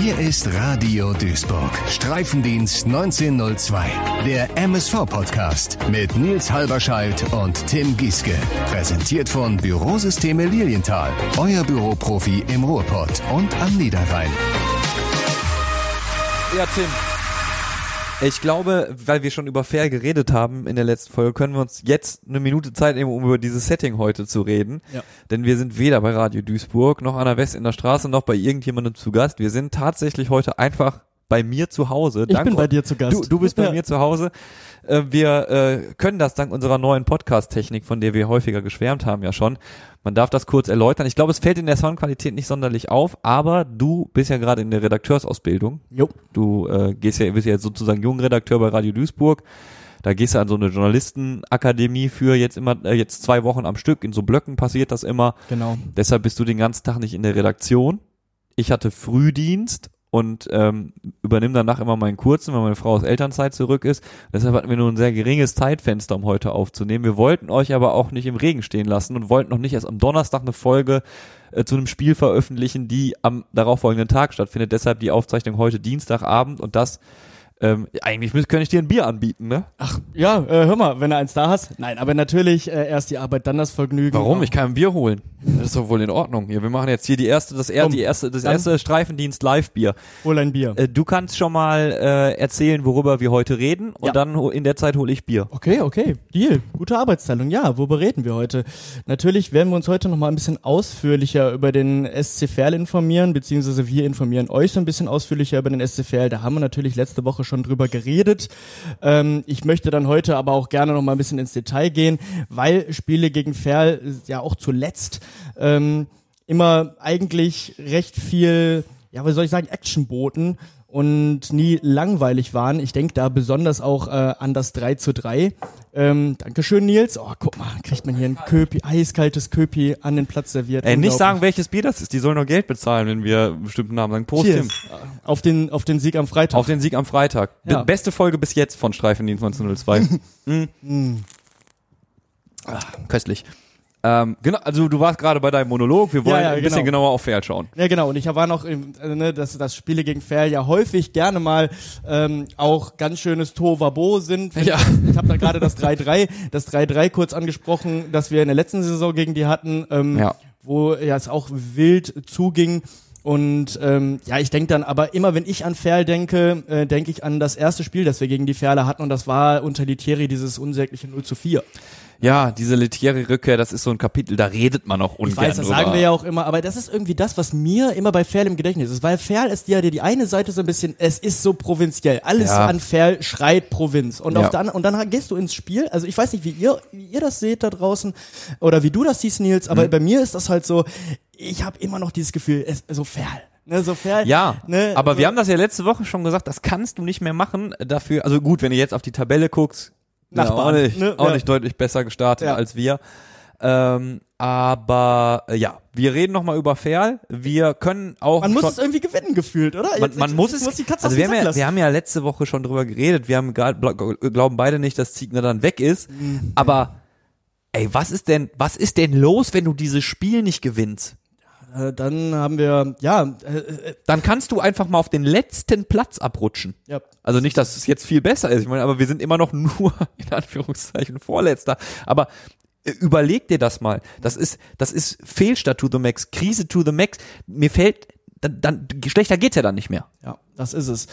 Hier ist Radio Duisburg. Streifendienst 1902. Der MSV-Podcast mit Nils Halberscheid und Tim Gieske. Präsentiert von Bürosysteme Lilienthal. Euer Büroprofi im Ruhrpott und am Niederrhein. Ja, Tim. Ich glaube, weil wir schon über Fair geredet haben in der letzten Folge, können wir uns jetzt eine Minute Zeit nehmen, um über dieses Setting heute zu reden. Ja. Denn wir sind weder bei Radio Duisburg noch an der West in der Straße noch bei irgendjemandem zu Gast. Wir sind tatsächlich heute einfach bei mir zu Hause. Ich bin bei dir zu Gast. Du, du bist bei Ja. mir zu Hause. Äh, wir äh, können das dank unserer neuen Podcast-Technik, von der wir häufiger geschwärmt haben, ja schon. Man darf das kurz erläutern. Ich glaube, es fällt in der Soundqualität nicht sonderlich auf, aber du bist ja gerade in der Redakteursausbildung. Jo. Du äh, gehst ja, bist ja jetzt sozusagen Jungredakteur bei Radio Duisburg. Da gehst du an so eine Journalistenakademie für jetzt immer, äh, jetzt zwei Wochen am Stück. In so Blöcken passiert das immer. Genau. Deshalb bist du den ganzen Tag nicht in der Redaktion. Ich hatte Frühdienst und ähm, übernimm danach immer meinen kurzen, wenn meine Frau aus Elternzeit zurück ist. Deshalb hatten wir nur ein sehr geringes Zeitfenster, um heute aufzunehmen. Wir wollten euch aber auch nicht im Regen stehen lassen und wollten noch nicht erst am Donnerstag eine Folge äh, zu einem Spiel veröffentlichen, die am darauffolgenden Tag stattfindet. Deshalb die Aufzeichnung heute Dienstagabend und das ähm, eigentlich könnte ich dir ein Bier anbieten, ne? Ach, ja, äh, hör mal, wenn du eins da hast. Nein, aber natürlich äh, erst die Arbeit, dann das Vergnügen. Warum? Ich kann ein Bier holen. Das ist doch wohl in Ordnung. Hier, wir machen jetzt hier die erste, das, er, Komm, die erste, das erste Streifendienst Live-Bier. Hol ein Bier. Äh, du kannst schon mal äh, erzählen, worüber wir heute reden und Ja. dann in der Zeit hole ich Bier. Okay, okay. Deal. Gute Arbeitsteilung. Ja, worüber reden wir heute? Natürlich werden wir uns heute noch mal ein bisschen ausführlicher über den SC Verl informieren, beziehungsweise wir informieren euch so ein bisschen ausführlicher über den SC Verl. Da haben wir natürlich letzte Woche schon drüber geredet. Ähm, ich möchte dann heute aber auch gerne noch mal ein bisschen ins Detail gehen, weil Spiele gegen Verl ja auch zuletzt ähm, immer eigentlich recht viel, ja, was soll ich sagen, Action boten und nie langweilig waren. Ich denke da besonders auch äh, an das 3 zu 3. Ähm, Dankeschön, Nils. Oh, guck mal, kriegt man hier ein Köpi, eiskaltes Köpi an den Platz serviert. Ey, nicht sagen, welches Bier das ist. Die sollen nur Geld bezahlen, wenn wir bestimmten Namen sagen. Prost, Cheers. Tim. Auf den, auf den Sieg am Freitag. Auf den Sieg am Freitag. Ja. Beste Folge bis jetzt von Streifendienst 1902. mm. ah, köstlich. Ähm, genau, also du warst gerade bei deinem Monolog. Wir wollen Ja, ja, ein bisschen genau. genauer auf Fair schauen. Ja, genau. Und ich war noch, im, äh, ne, dass, dass Spiele gegen Fair ja häufig gerne mal ähm, auch ganz schönes Tovabo sind. Ja. Ich habe da gerade das 3-3, das 3-3 kurz angesprochen, das wir in der letzten Saison gegen die hatten, ähm, Ja. wo ja es auch wild zuging. Und ähm, ja, ich denke dann, aber immer wenn ich an Ferl denke, äh, denke ich an das erste Spiel, das wir gegen die Ferle hatten und das war unter Litieri dieses unsägliche 0 zu 4. Ja, diese Letieri-Rückkehr, das ist so ein Kapitel, da redet man auch ungern Ich weiß, das drüber. sagen wir ja auch immer, aber das ist irgendwie das, was mir immer bei Ferl im Gedächtnis ist, weil Ferl ist ja die, die eine Seite so ein bisschen, es ist so provinziell. Alles Ja. an Ferl schreit Provinz. Und Ja. auf der anderen, und dann gehst du ins Spiel, also ich weiß nicht, wie ihr, wie ihr das seht da draußen oder wie du das siehst, Nils, aber Mhm. bei mir ist das halt so, ich habe immer noch dieses Gefühl, es, so Ferl. Ne, so Ferl. Ja, ne, aber so, wir haben das ja letzte Woche schon gesagt, das kannst du nicht mehr machen. Dafür, also gut, wenn du jetzt auf die Tabelle guckst, ja, Nachbarn, auch, nicht, ne? auch Ja. nicht deutlich besser gestartet Ja. als wir. Ähm, aber äh, ja, wir reden noch mal über Ferl. Wir können auch man muss es irgendwie gewinnen gefühlt, oder? man, Jetzt- man jetzt- muss es. die Katze also wir haben, ja, wir haben ja letzte Woche schon drüber geredet. Wir haben gar, glauben beide nicht, dass Ziegner dann weg ist. Mhm. Aber ey, was ist denn, was ist denn los, wenn du dieses Spiel nicht gewinnst? Äh, dann haben wir, ja, äh, äh, Dann kannst du einfach mal auf den letzten Platz abrutschen. ja, Also nicht, dass es jetzt viel besser ist. Ich meine, aber wir sind immer noch nur in Anführungszeichen Vorletzter. Aber äh, überleg dir das mal. Das ist, das ist Fehlstart to the max, Krise to the max. Mir fällt, dann, dann schlechter geht's ja dann nicht mehr. Ja, das ist es.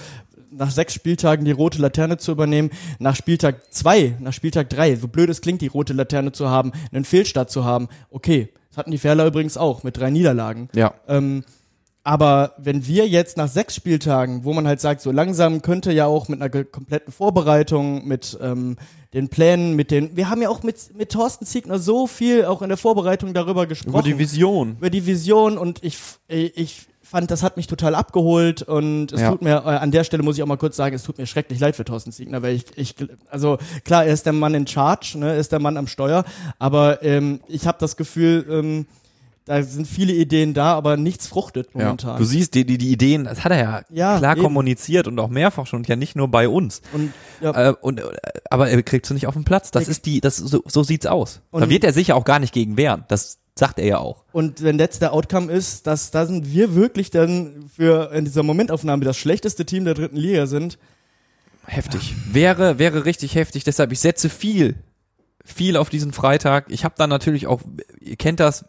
Nach sechs Spieltagen die rote Laterne zu übernehmen, nach Spieltag zwei, nach Spieltag drei, so blöd es klingt, die rote Laterne zu haben, einen Fehlstart zu haben, okay. Das hatten die Ferler übrigens auch mit drei Niederlagen. Ja. Ähm, aber wenn wir jetzt nach sechs Spieltagen, wo man halt sagt, so langsam könnte ja auch mit einer kompletten Vorbereitung, mit ähm, den Plänen, mit den, wir haben ja auch mit, mit Thorsten Ziegner so viel auch in der Vorbereitung darüber gesprochen Über die Vision. über die Vision und ich, ich fand, das hat mich total abgeholt und es Ja. tut mir, äh, an der Stelle muss ich auch mal kurz sagen, es tut mir schrecklich leid für Thorsten Siegner, weil ich, ich also klar, er ist der Mann in Charge, ne, er ist der Mann am Steuer, aber ähm, ich habe das Gefühl, ähm, da sind viele Ideen da, aber nichts fruchtet Ja. momentan. Du siehst, die, die, die Ideen, das hat er ja, Ja, klar eben. kommuniziert und auch mehrfach schon, und ja nicht nur bei uns. und ja, Äh, und, äh, aber er kriegt sie nicht auf den Platz. Das Er- ist die, das so, so sieht's aus. da Und- wird er sicher auch gar nicht gegen wehren. Das sagt er ja auch. Und wenn jetzt der Outcome ist, dass da sind wir wirklich dann für in dieser Momentaufnahme das schlechteste Team der dritten Liga sind, Heftig. Wäre, wäre richtig heftig. Deshalb, ich setze viel, viel auf diesen Freitag. Ich habe dann natürlich auch, ihr kennt das,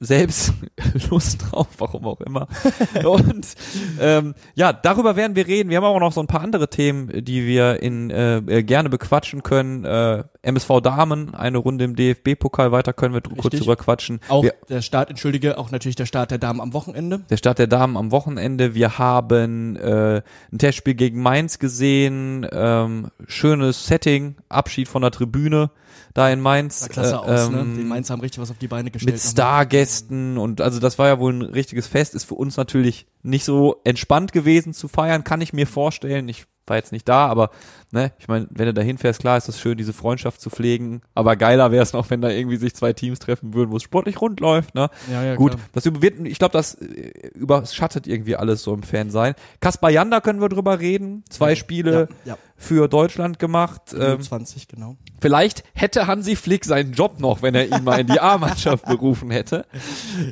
selbst Lust drauf, warum auch immer. Und ähm, ja, darüber werden wir reden. Wir haben auch noch so ein paar andere Themen, die wir in äh, äh, gerne bequatschen können. Äh, MSV Damen, eine Runde im DFB-Pokal, weiter können wir kurz Richtig. drüber quatschen. auch Wir, der Start, entschuldige, auch natürlich der Start der Damen am Wochenende. der Start der Damen am Wochenende. Wir haben äh, ein Testspiel gegen Mainz gesehen. Ähm, schönes Setting, Abschied von der Tribüne da in Mainz. Sah klasse Äh, aus, ähm, ne? Die Mainz haben richtig was auf die Beine gestellt. mit nochmal. Stargästen und also das war ja wohl ein richtiges Fest. Ist für uns natürlich nicht so entspannt gewesen zu feiern, kann ich mir vorstellen. Ich war jetzt nicht da, aber ne, ich meine, wenn du da hinfährst, klar ist das schön, diese Freundschaft zu pflegen. Aber geiler wäre es noch, wenn da irgendwie sich zwei Teams treffen würden, wo es sportlich rund läuft. Ne? Ja, ja, Gut, klar. das über- wird, ich glaube, das äh, überschattet irgendwie alles so im Fan sein. Kaspar Janda können wir drüber reden. Zwei Spiele Ja, ja. für Deutschland gemacht. Ähm, 20, genau. Vielleicht hätte Hansi Flick seinen Job noch, wenn er ihn mal in die A-Mannschaft berufen hätte.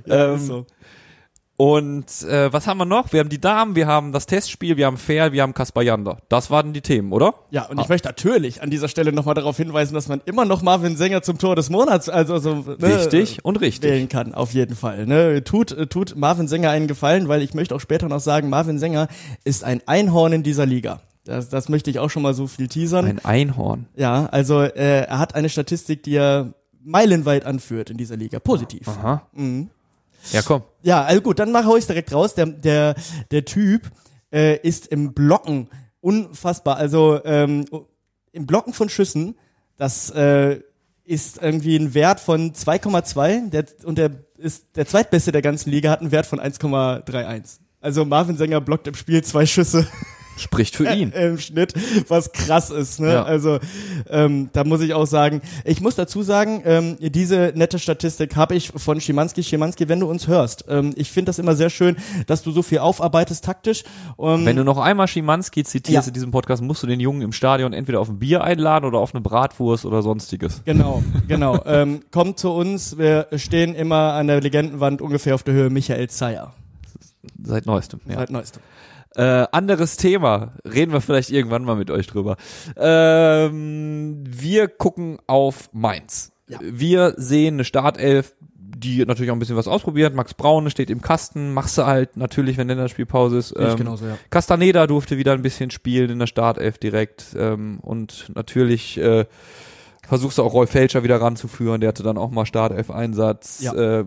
Ja, ähm, ist so. Und äh, was haben wir noch? Wir haben die Damen, wir haben das Testspiel, wir haben Fair, wir haben Kaspar Janda. Das waren die Themen, oder? Ja, und ich möchte natürlich an dieser Stelle nochmal darauf hinweisen, dass man immer noch Marvin Sänger zum Tor des Monats, also so, ne, Richtig und richtig. wählen kann, auf jeden Fall. Ne? Tut, äh, tut Marvin Sänger einen Gefallen, weil ich möchte auch später noch sagen, Marvin Sänger ist ein Einhorn in dieser Liga. Das, das möchte ich auch schon mal so viel teasern. Ein Einhorn. Ja, also äh, er hat eine Statistik, die er meilenweit anführt in dieser Liga. Positiv. Aha. Mhm. Ja, komm. Ja, also gut, dann mach hau ich's direkt raus. Der, der, der Typ äh, ist im Blocken unfassbar. Also ähm, im Blocken von Schüssen, das äh, ist irgendwie ein Wert von 2,2 der, und der ist der zweitbeste der ganzen Liga, hat einen Wert von 1,31. Also Marvin Sänger blockt im Spiel zwei Schüsse Spricht für ihn. im Schnitt, was krass ist. Ne? Ja. Also ähm, da muss ich auch sagen, ich muss dazu sagen, ähm, diese nette Statistik habe ich von Schimanski. Schimanski, wenn du uns hörst, ähm, ich finde das immer sehr schön, dass du so viel aufarbeitest taktisch. Ähm, Wenn du noch einmal Schimanski zitierst Ja. in diesem Podcast, musst du den Jungen im Stadion entweder auf ein Bier einladen oder auf eine Bratwurst oder sonstiges. Genau, genau. ähm, kommt zu uns, wir stehen immer an der Legendenwand ungefähr auf der Höhe Michael Zeyer. Seit neuestem. Ja. Seit neuestem. Äh, anderes Thema. Reden wir vielleicht irgendwann mal mit euch drüber. Ähm, wir gucken auf Mainz. Ja. Wir sehen eine Startelf, die natürlich auch ein bisschen was ausprobiert. Max Braune steht im Kasten. Machst du halt natürlich, wenn Länderspielpause ist. Ähm, genauso, ja. Castaneda durfte wieder ein bisschen spielen in der Startelf direkt. Ähm, und natürlich äh, versuchst du auch Rolf Felscher wieder ranzuführen. Der hatte dann auch mal Startelf-Einsatz. Ja. Äh,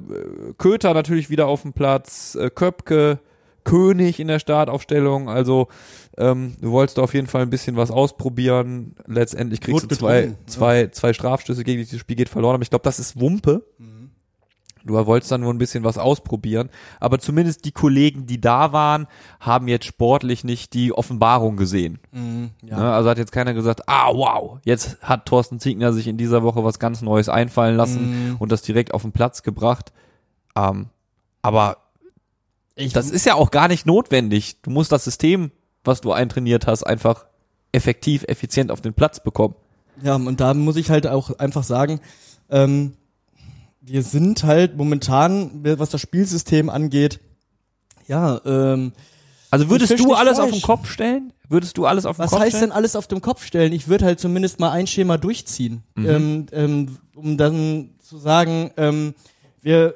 Köter natürlich wieder auf dem Platz. Äh, Köpke, König in der Startaufstellung. Also ähm, du wolltest auf jeden Fall ein bisschen was ausprobieren. Letztendlich kriegst Not du zwei, ja. zwei, zwei Strafstöße gegen dich. Das Spiel geht verloren. Aber ich glaube, das ist Wumpe. Mhm. Du wolltest dann nur ein bisschen was ausprobieren. Aber zumindest die Kollegen, die da waren, haben jetzt sportlich nicht die Offenbarung gesehen. Mhm, ja. Ne? Also hat jetzt keiner gesagt, ah wow, jetzt hat Thorsten Ziegner sich in dieser Woche was ganz Neues einfallen lassen Mhm. und das direkt auf den Platz gebracht. Ähm, aber Ich, das ist ja auch gar nicht notwendig. Du musst das System, was du eintrainiert hast, einfach effektiv, effizient auf den Platz bekommen. Ja, und da muss ich halt auch einfach sagen, ähm, wir sind halt momentan, was das Spielsystem angeht, ja, ähm, Also würdest du alles auf Fleisch. den Kopf stellen? Würdest du alles auf den was Kopf heißt stellen? denn alles auf dem Kopf stellen? Ich würde halt zumindest mal ein Schema durchziehen, Mhm. ähm, ähm, um dann zu sagen, ähm, wir,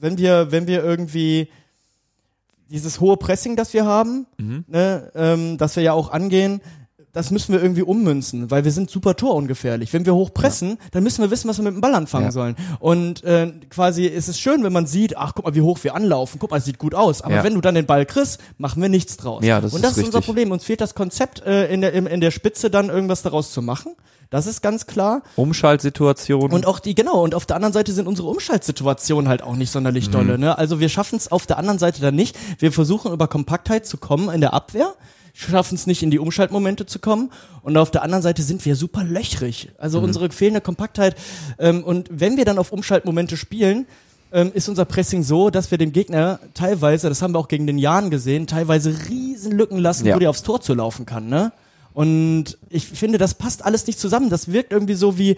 wenn wir, wenn wir irgendwie dieses hohe Pressing, das wir haben, Mhm. ne, ähm, das wir ja auch angehen, das müssen wir irgendwie ummünzen, weil wir sind super torungefährlich. Wenn wir hoch pressen, dann müssen wir wissen, was wir mit dem Ball anfangen Ja. sollen. Und äh, quasi ist es schön, wenn man sieht, ach guck mal, wie hoch wir anlaufen, guck mal, es sieht gut aus. Aber Ja. wenn du dann den Ball kriegst, machen wir nichts draus. Ja, das Und ist das ist unser richtig. Problem. Uns fehlt das Konzept, äh, in, der, in der Spitze dann irgendwas daraus zu machen. Das ist ganz klar. Umschaltsituation. Und auch die, genau, und auf der anderen Seite sind unsere Umschaltsituationen halt auch nicht sonderlich dolle. Ne? Also wir schaffen es auf der anderen Seite dann nicht. Wir versuchen über Kompaktheit zu kommen in der Abwehr, schaffen es nicht in die Umschaltmomente zu kommen. Und auf der anderen Seite sind wir super löchrig. Also unsere fehlende Kompaktheit. Ähm, und wenn wir dann auf Umschaltmomente spielen, ähm, ist unser Pressing so, dass wir dem Gegner teilweise, das haben wir auch gegen den Jan gesehen, teilweise riesen Lücken lassen, Ja. wo der aufs Tor zu laufen kann, ne? Und ich finde, das passt alles nicht zusammen. Das wirkt irgendwie so wie,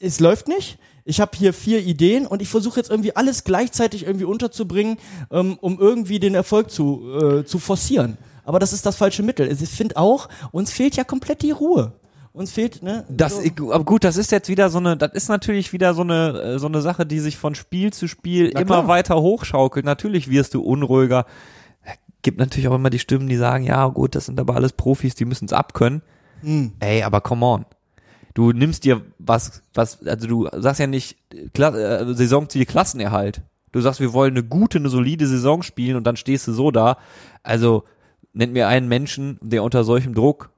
es läuft nicht. Ich habe hier vier Ideen und ich versuche jetzt irgendwie alles gleichzeitig irgendwie unterzubringen, ähm, um irgendwie den Erfolg zu, äh, zu forcieren. Aber das ist das falsche Mittel. Ich finde auch, uns fehlt ja komplett die Ruhe. Uns fehlt, ne? Das, so, aber gut, das ist jetzt wieder so eine, das ist natürlich wieder so eine, äh, so eine Sache, die sich von Spiel zu Spiel Na immer klar. weiter hochschaukelt. Natürlich wirst du unruhiger. Gibt natürlich auch immer die Stimmen, die sagen, ja gut, das sind aber alles Profis, die müssen es abkönnen. hm. Ey, aber come on. Du nimmst dir was, was, also du sagst ja nicht Kla äh, Saisonziel Klassenerhalt. Du sagst, wir wollen eine gute, eine solide Saison spielen und dann stehst du so da. Also nennt mir einen Menschen, der unter solchem Druck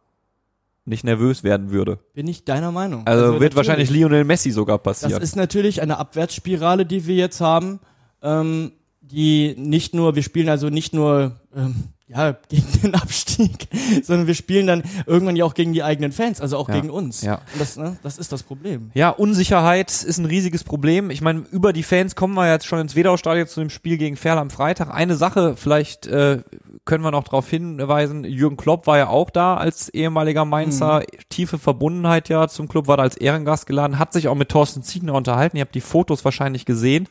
nicht nervös werden würde. bin ich deiner Meinung. Also, wird natürlich. wahrscheinlich Lionel Messi sogar Das passieren. ist natürlich eine Abwärtsspirale, die wir jetzt haben, ähm, die nicht nur, wir spielen also nicht nur ähm, ja, gegen den Abstieg, sondern wir spielen dann irgendwann ja auch gegen die eigenen Fans, also auch Ja, gegen uns. ja. Und das, ne, das ist das Problem. Ja, Unsicherheit ist ein riesiges Problem. Ich meine, über die Fans kommen wir jetzt schon ins Wedau-Stadion zu dem Spiel gegen Ferl am Freitag. Eine Sache, vielleicht äh, können wir noch darauf hinweisen, Jürgen Klopp war ja auch da als ehemaliger Mainzer, tiefe Verbundenheit ja zum Club, war da als Ehrengast geladen, hat sich auch mit Thorsten Ziegner unterhalten. Ihr habt die Fotos wahrscheinlich gesehen.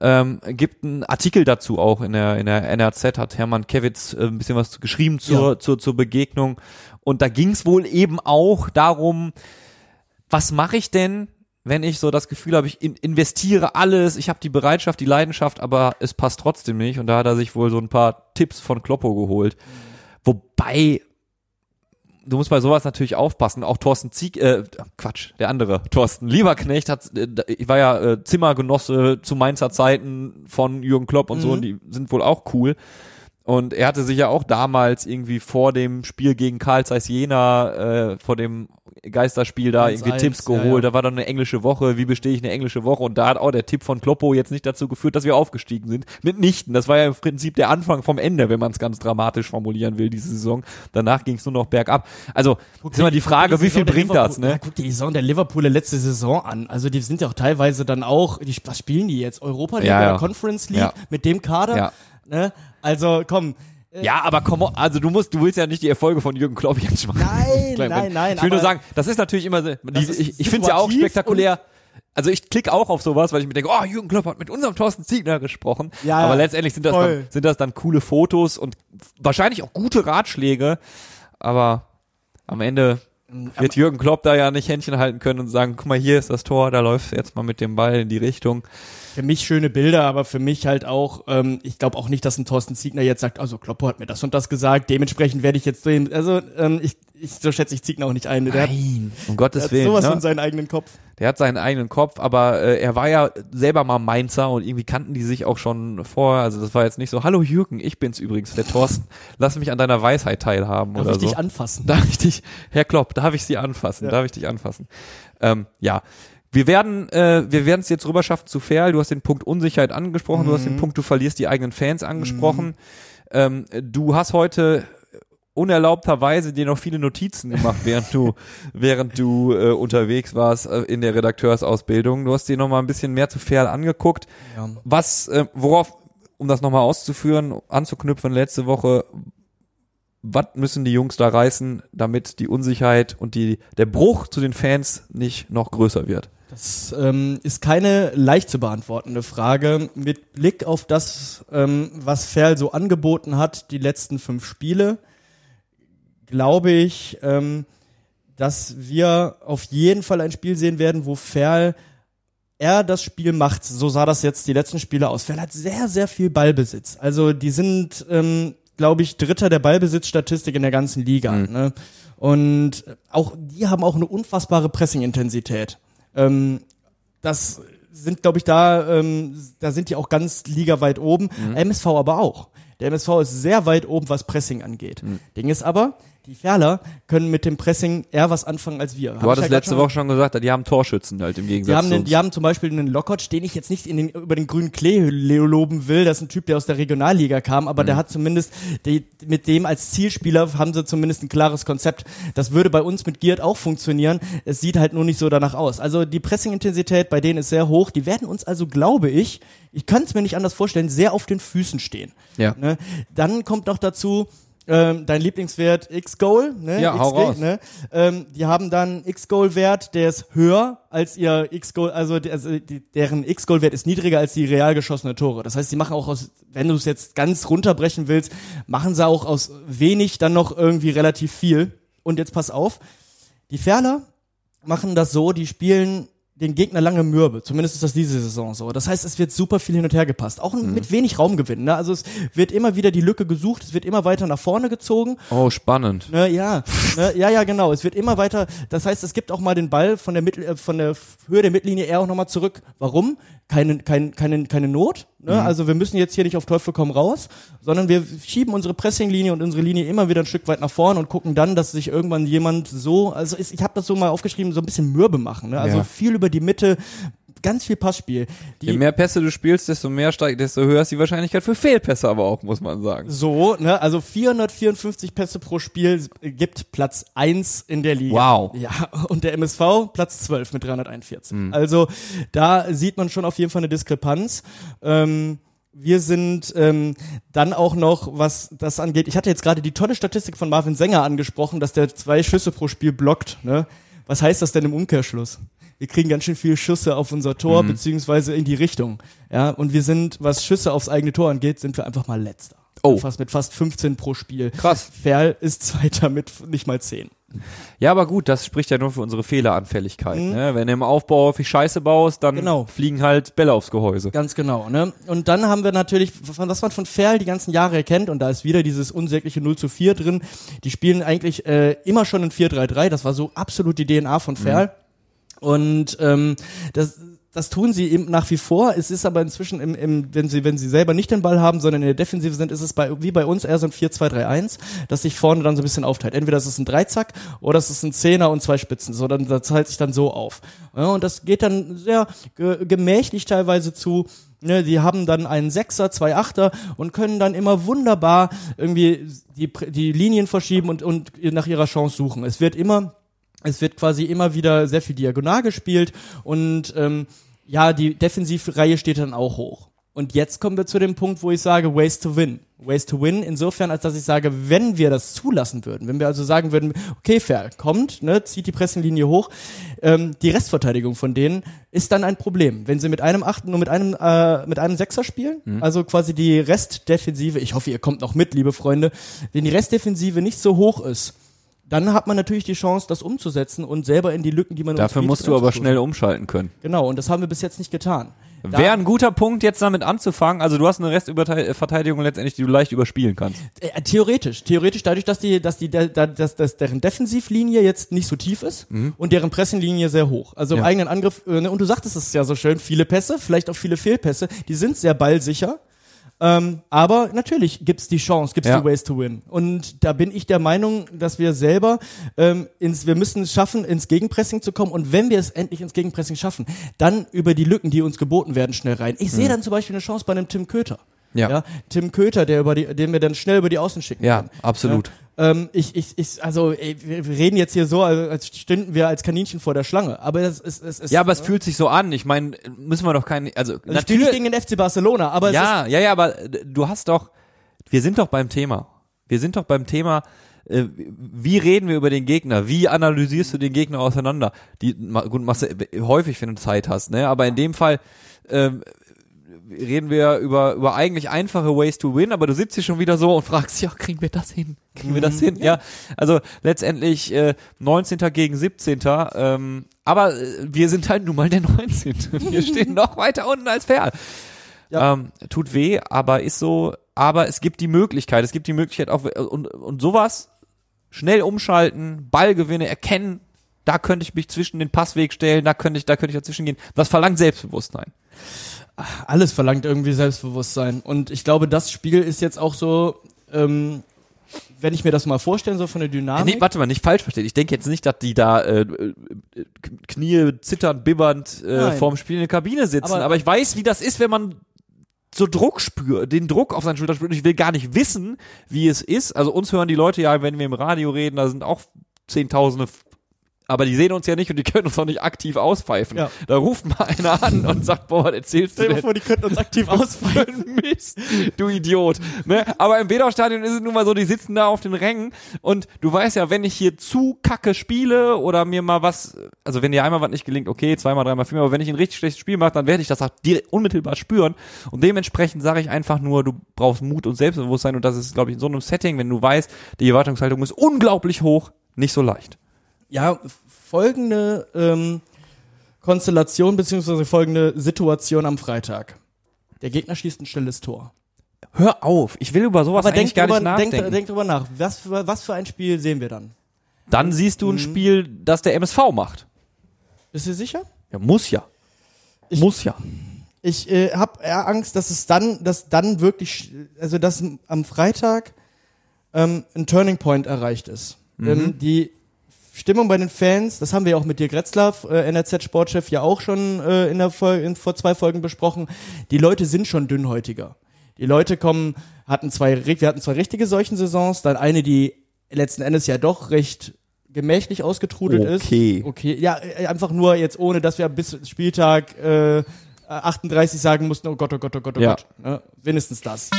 Ähm, gibt einen Artikel dazu auch in der, in der NRZ, hat Hermann Kevitz äh, ein bisschen was geschrieben zur, Ja. zur, zur Begegnung. Und da ging es wohl eben auch darum, was mache ich denn, wenn ich so das Gefühl habe, ich in, investiere alles, ich habe die Bereitschaft, die Leidenschaft, aber es passt trotzdem nicht. Und da hat er sich wohl so ein paar Tipps von Kloppo geholt. Wobei, du musst bei sowas natürlich aufpassen. Auch Thorsten Zieg, äh, Quatsch, der andere, Thorsten Lieberknecht hat, äh, da- war ja äh, Zimmergenosse zu Mainzer Zeiten von Jürgen Klopp und so, Mhm. und die sind wohl auch cool. Und er hatte sich ja auch damals irgendwie vor dem Spiel gegen Karl Zeiss Jena, äh, vor dem Geisterspiel da 1-1, irgendwie Tipps ja, geholt. ja. Da war dann eine englische Woche. Wie bestehe ich eine englische Woche? Und da hat auch der Tipp von Kloppo jetzt nicht dazu geführt, dass wir aufgestiegen sind. Mitnichten. Das war ja im Prinzip der Anfang vom Ende, wenn man es ganz dramatisch formulieren will, diese Saison. Danach ging es nur noch bergab. Also, ist immer die Frage, wie viel bringt das, Ja, ne? guck dir die Saison der Liverpooler letzte Saison an. Also die sind ja auch teilweise dann auch, die, was spielen die jetzt? Europa League Ja, ja. oder Conference League Ja. mit dem Kader? Ja. Ne? Also komm. äh, Ja, aber komm, also du musst, du willst ja nicht die Erfolge von Jürgen Klopp jetzt machen. Nein, nein, nein. Ich will nur sagen, das ist natürlich immer, so- die, ich, ich finde es ja auch spektakulär. Also ich klicke auch auf sowas, weil ich mir denke, oh, Jürgen Klopp hat mit unserem Thorsten Ziegner gesprochen. Ja, Aber letztendlich sind das, voll. dann, sind das dann coole Fotos und wahrscheinlich auch gute Ratschläge. Aber am Ende wird Jürgen Klopp da ja nicht Händchen halten können und sagen, guck mal, hier ist das Tor, da läuft jetzt mal mit dem Ball in die Richtung. Für mich schöne Bilder, aber für mich halt auch, ähm, ich glaube auch nicht, dass ein Thorsten Ziegner jetzt sagt, also Kloppo hat mir das und das gesagt, dementsprechend werde ich jetzt den, also ähm, ich, ich, so schätze ich Ziegner auch nicht ein. Der hat, um der Gottes hat Willen. sowas ne? in seinen eigenen Kopf. Der hat seinen eigenen Kopf, aber äh, er war ja selber mal Mainzer und irgendwie kannten die sich auch schon vorher. Also das war jetzt nicht so, hallo Jürgen, ich bin's übrigens, der Thorsten, lass mich an deiner Weisheit teilhaben Darf oder ich so. dich anfassen? Darf ich dich, Herr Klopp, darf ich Sie anfassen? Ja. Darf ich dich anfassen? Ähm, ja. Wir werden, äh, wir werden es jetzt rüber schaffen zu Ferl. Du hast den Punkt Unsicherheit angesprochen. Du hast den Punkt, du verlierst die eigenen Fans angesprochen. Ähm, du hast heute unerlaubterweise dir noch viele Notizen gemacht, während du, während du äh, unterwegs warst äh, in der Redakteursausbildung. Du hast dir noch mal ein bisschen mehr zu Ferl angeguckt. Ja. Was, äh, worauf, um das nochmal auszuführen, anzuknüpfen, letzte Woche, was müssen die Jungs da reißen, damit die Unsicherheit und die, der Bruch zu den Fans nicht noch größer wird? Das ähm, ist keine leicht zu beantwortende Frage. Mit Blick auf das, ähm, was Ferl so angeboten hat, die letzten fünf Spiele, glaube ich, ähm, dass wir auf jeden Fall ein Spiel sehen werden, wo Ferl er das Spiel macht. So sah das jetzt die letzten Spiele aus. Ferl hat sehr, sehr viel Ballbesitz. Also die sind, ähm, glaube ich, Dritter der Ballbesitzstatistik in der ganzen Liga. Mhm. Ne? Und auch die haben auch eine unfassbare Pressing-Intensität. Ähm, das sind, glaube ich, da, ähm, da sind die auch ganz ligaweit oben. MSV aber auch. Der MSV ist sehr weit oben, was Pressing angeht. Ding ist aber, Die Ferler können mit dem Pressing eher was anfangen als wir. Du hattest letzte Woche schon gesagt, die haben Torschützen halt im Gegensatz die haben, zu den, uns. die haben zum Beispiel einen Lokotsch, den ich jetzt nicht in den, über den grünen Klee loben will. Das ist ein Typ, der aus der Regionalliga kam, aber Mhm. der hat zumindest, die, mit dem als Zielspieler haben sie zumindest ein klares Konzept. Das würde bei uns mit Giert auch funktionieren. Es sieht halt nur nicht so danach aus. Also die Pressing-Intensität bei denen ist sehr hoch. Die werden uns also, glaube ich, ich kann es mir nicht anders vorstellen, sehr auf den Füßen stehen. Ja. Ne? Dann kommt noch dazu, ähm, dein Lieblingswert X-Goal, ne? Ja, hau raus. Ne? Ähm, die haben dann X-Goal-Wert, der ist höher als ihr X-Goal, also, also die, deren X-Goal-Wert ist niedriger als die real geschossene Tore. Das heißt, sie machen auch aus, wenn du es jetzt ganz runterbrechen willst, machen sie auch aus wenig dann noch irgendwie relativ viel. Und jetzt pass auf, die Ferler machen das so, die spielen den Gegner lange mürbe. Zumindest ist das diese Saison so. Das heißt, es wird super viel hin und her gepasst. Auch Mhm. mit wenig Raumgewinn. Ne? Also es wird immer wieder die Lücke gesucht, es wird immer weiter nach vorne gezogen. Oh, spannend. Ne, ja, ne, ja, ja, genau. Es wird immer weiter. Das heißt, es gibt auch mal den Ball von der Mittel, äh, von der Höhe der Mittellinie eher auch nochmal zurück. Warum? Keine, kein, keine, keine Not. Ne? Also wir müssen jetzt hier nicht auf Teufel komm raus, sondern wir schieben unsere Pressinglinie und unsere Linie immer wieder ein Stück weit nach vorne und gucken dann, dass sich irgendwann jemand so, also ich habe das so mal aufgeschrieben, so ein bisschen mürbe machen. Ne? Also Ja. viel über die Mitte, ganz viel Passspiel. Die, Je mehr Pässe du spielst, desto mehr steigt, desto höher ist die Wahrscheinlichkeit für Fehlpässe aber auch, muss man sagen. So, ne, also 454 Pässe pro Spiel gibt Platz 1 in der Liga. Wow. Ja, und der MSV Platz 12 mit 341. Also da sieht man schon auf jeden Fall eine Diskrepanz. Ähm, wir sind ähm, dann auch noch, was das angeht, ich hatte jetzt gerade die tolle Statistik von Marvin Sänger angesprochen, dass der zwei Schüsse pro Spiel blockt. Ne? Was heißt das denn im Umkehrschluss? Wir kriegen ganz schön viele Schüsse auf unser Tor, beziehungsweise in die Richtung. Ja, und wir sind, was Schüsse aufs eigene Tor angeht, sind wir einfach mal letzter. Oh. Fast mit fast 15 pro Spiel. Krass. Ferl ist Zweiter mit nicht mal 10. Ja, aber gut, das spricht ja nur für unsere Fehleranfälligkeit. Ne? Wenn du im Aufbau häufig Scheiße baust, dann Mhm. Genau. fliegen halt Bälle aufs Gehäuse. Ganz genau, ne? Und dann haben wir natürlich, was man von Ferl die ganzen Jahre erkennt, und da ist wieder dieses unsägliche 0 zu 4 drin, die spielen eigentlich äh, immer schon in 4-3-3, das war so absolut die DNA von Ferl. Und ähm, das, das tun sie eben nach wie vor. Es ist aber inzwischen, im, im, wenn sie wenn sie selber nicht den Ball haben, sondern in der Defensive sind, ist es bei, wie bei uns eher so ein 4-2-3-1, das sich vorne dann so ein bisschen aufteilt. Entweder ist es ein Dreizack oder es ist ein Zehner und zwei Spitzen. So, dann das teilt sich dann so auf. Ja, und das geht dann sehr ge gemächlich teilweise zu. Ne, die haben dann einen Sechser, zwei Achter und können dann immer wunderbar irgendwie die, die Linien verschieben und, und nach ihrer Chance suchen. Es wird immer es wird quasi immer wieder sehr viel diagonal gespielt und ähm, ja, die Defensivreihe steht dann auch hoch. Und jetzt kommen wir zu dem Punkt, wo ich sage, Ways to win. Ways to win, insofern, als dass ich sage, wenn wir das zulassen würden, wenn wir also sagen würden, okay, fair, kommt, ne, zieht die Pressenlinie hoch, ähm, die Restverteidigung von denen ist dann ein Problem. Wenn sie mit einem Achten nur mit einem, äh, mit einem Sechser spielen, also quasi die Restdefensive, ich hoffe, ihr kommt noch mit, liebe Freunde, wenn die Restdefensive nicht so hoch ist, dann hat man natürlich die Chance, das umzusetzen und selber in die Lücken, die man Dafür musst du aber schnell umschalten können. Genau, und das haben wir bis jetzt nicht getan. Da- Wäre ein guter Punkt, jetzt damit anzufangen. Also du hast eine Restverteidigung letztendlich, die du leicht überspielen kannst. Äh, theoretisch, theoretisch dadurch, dass die, dass die, da, da, dass, dass deren Defensivlinie jetzt nicht so tief ist und deren Pressenlinie sehr hoch. Also im Ja. eigenen Angriff, äh, ne, und du sagtest es ja so schön, viele Pässe, vielleicht auch viele Fehlpässe, die sind sehr ballsicher. Ähm, aber natürlich gibt's die Chance, gibt's Ja. die Ways to win. Und da bin ich der Meinung, dass wir selber ähm, ins, wir müssen es schaffen, ins Gegenpressing zu kommen. Und wenn wir es endlich ins Gegenpressing schaffen, dann über die Lücken, die uns geboten werden, schnell rein. Ich sehe dann zum Beispiel eine Chance bei einem Tim Köter. Mhm. Ja. Tim Köter, der über die, den wir dann schnell über die Außen schicken Ja, können. absolut. Ja, ähm, ich, ich, ich, also ey, wir reden jetzt hier so, als stünden wir als Kaninchen vor der Schlange. Aber es ist, es ist. Ja, aber es fühlt sich so an. Ich meine, müssen wir doch keine, also, also ich spiele nicht gegen den FC Barcelona, aber es ja, ja, ja, aber äh, du hast doch, wir sind doch beim Thema. Wir sind doch beim Thema, äh, wie reden wir über den Gegner? Wie analysierst du den Gegner auseinander? Die, gut, machst du häufig, wenn du Zeit hast, ne? Aber in dem Fall, ähm, reden wir über, über eigentlich einfache Ways to win, aber du sitzt hier schon wieder so und fragst, ja, kriegen wir das hin? Kriegen wir das hin? Ja, also letztendlich äh, 19. gegen 17. Ähm, aber äh, wir sind halt nun mal der 19. Wir stehen noch weiter unten als Ferl. Ja. Ähm, tut weh, aber ist so, aber es gibt die Möglichkeit, es gibt die Möglichkeit auch, und, und sowas, schnell umschalten, Ballgewinne erkennen, da könnte ich mich zwischen den Passweg stellen, da könnte ich, da könnte ich dazwischen gehen. Das verlangt Selbstbewusstsein. Alles verlangt irgendwie Selbstbewusstsein. Und ich glaube, das Spiel ist jetzt auch so, ähm, wenn ich mir das mal vorstellen soll von der Dynamik. Nee, warte mal, nicht falsch verstehen. Ich denke jetzt nicht, dass die da äh, äh, Knie zitternd, bibbernd äh, Nein. vorm Spiel in der Kabine sitzen. Aber- Aber, ich weiß, wie das ist, wenn man so Druck spürt, den Druck auf seinen Schultern spürt. Und ich will gar nicht wissen, wie es ist. Also uns hören die Leute ja, wenn wir im Radio reden, da sind auch Zehntausende aber die sehen uns ja nicht und die können uns auch nicht aktiv auspfeifen. Ja. Da ruft mal einer an und sagt, boah, was erzählst du Stell dir mal denn? vor, die könnten uns aktiv ein Mist, du Idiot. Ne? Aber im Wedau-Stadion ist es nun mal so, die sitzen da auf den Rängen und du weißt ja, wenn ich hier zu kacke spiele oder mir mal was, also wenn dir einmal was nicht gelingt, okay, zweimal, dreimal, viermal, aber wenn ich ein richtig schlechtes Spiel mache, dann werde ich das auch direkt unmittelbar spüren und dementsprechend sage ich einfach nur, du brauchst Mut und Selbstbewusstsein und das ist, glaube ich, in so einem Setting, wenn du weißt, die Erwartungshaltung ist unglaublich hoch, nicht so leicht. Ja, folgende ähm, Konstellation beziehungsweise folgende Situation am Freitag. Der Gegner schießt ein schnelles Tor. Hör auf, ich will über sowas Aber eigentlich denk gar drüber, nicht denk, nachdenken. denk drüber nach. Was für, was für ein Spiel sehen wir dann? Dann siehst du ein Spiel, das der MSV macht. Bist du sicher? Ja, muss ja. Ich- muss ja. Ich äh, habe eher Angst, dass es dann, dass dann wirklich, also dass am Freitag ähm, ein Turning Point erreicht ist. Ähm, die Stimmung bei den Fans, das haben wir auch mit Dirk Retzlaff, äh, NRZ-Sportchef, ja auch schon äh, in der Folge, in, vor zwei Folgen besprochen. Die Leute sind schon dünnhäutiger. Die Leute kommen, hatten zwei, wir hatten zwei richtige solchen Saisons, dann eine, die letzten Endes ja doch recht gemächlich ausgetrudelt Okay. ist. Okay. Ja, äh, einfach nur jetzt ohne, dass wir bis Spieltag äh, 38 sagen mussten, oh Gott, oh Gott, oh Gott, oh Ja. Gott. Ne? Wenigstens das.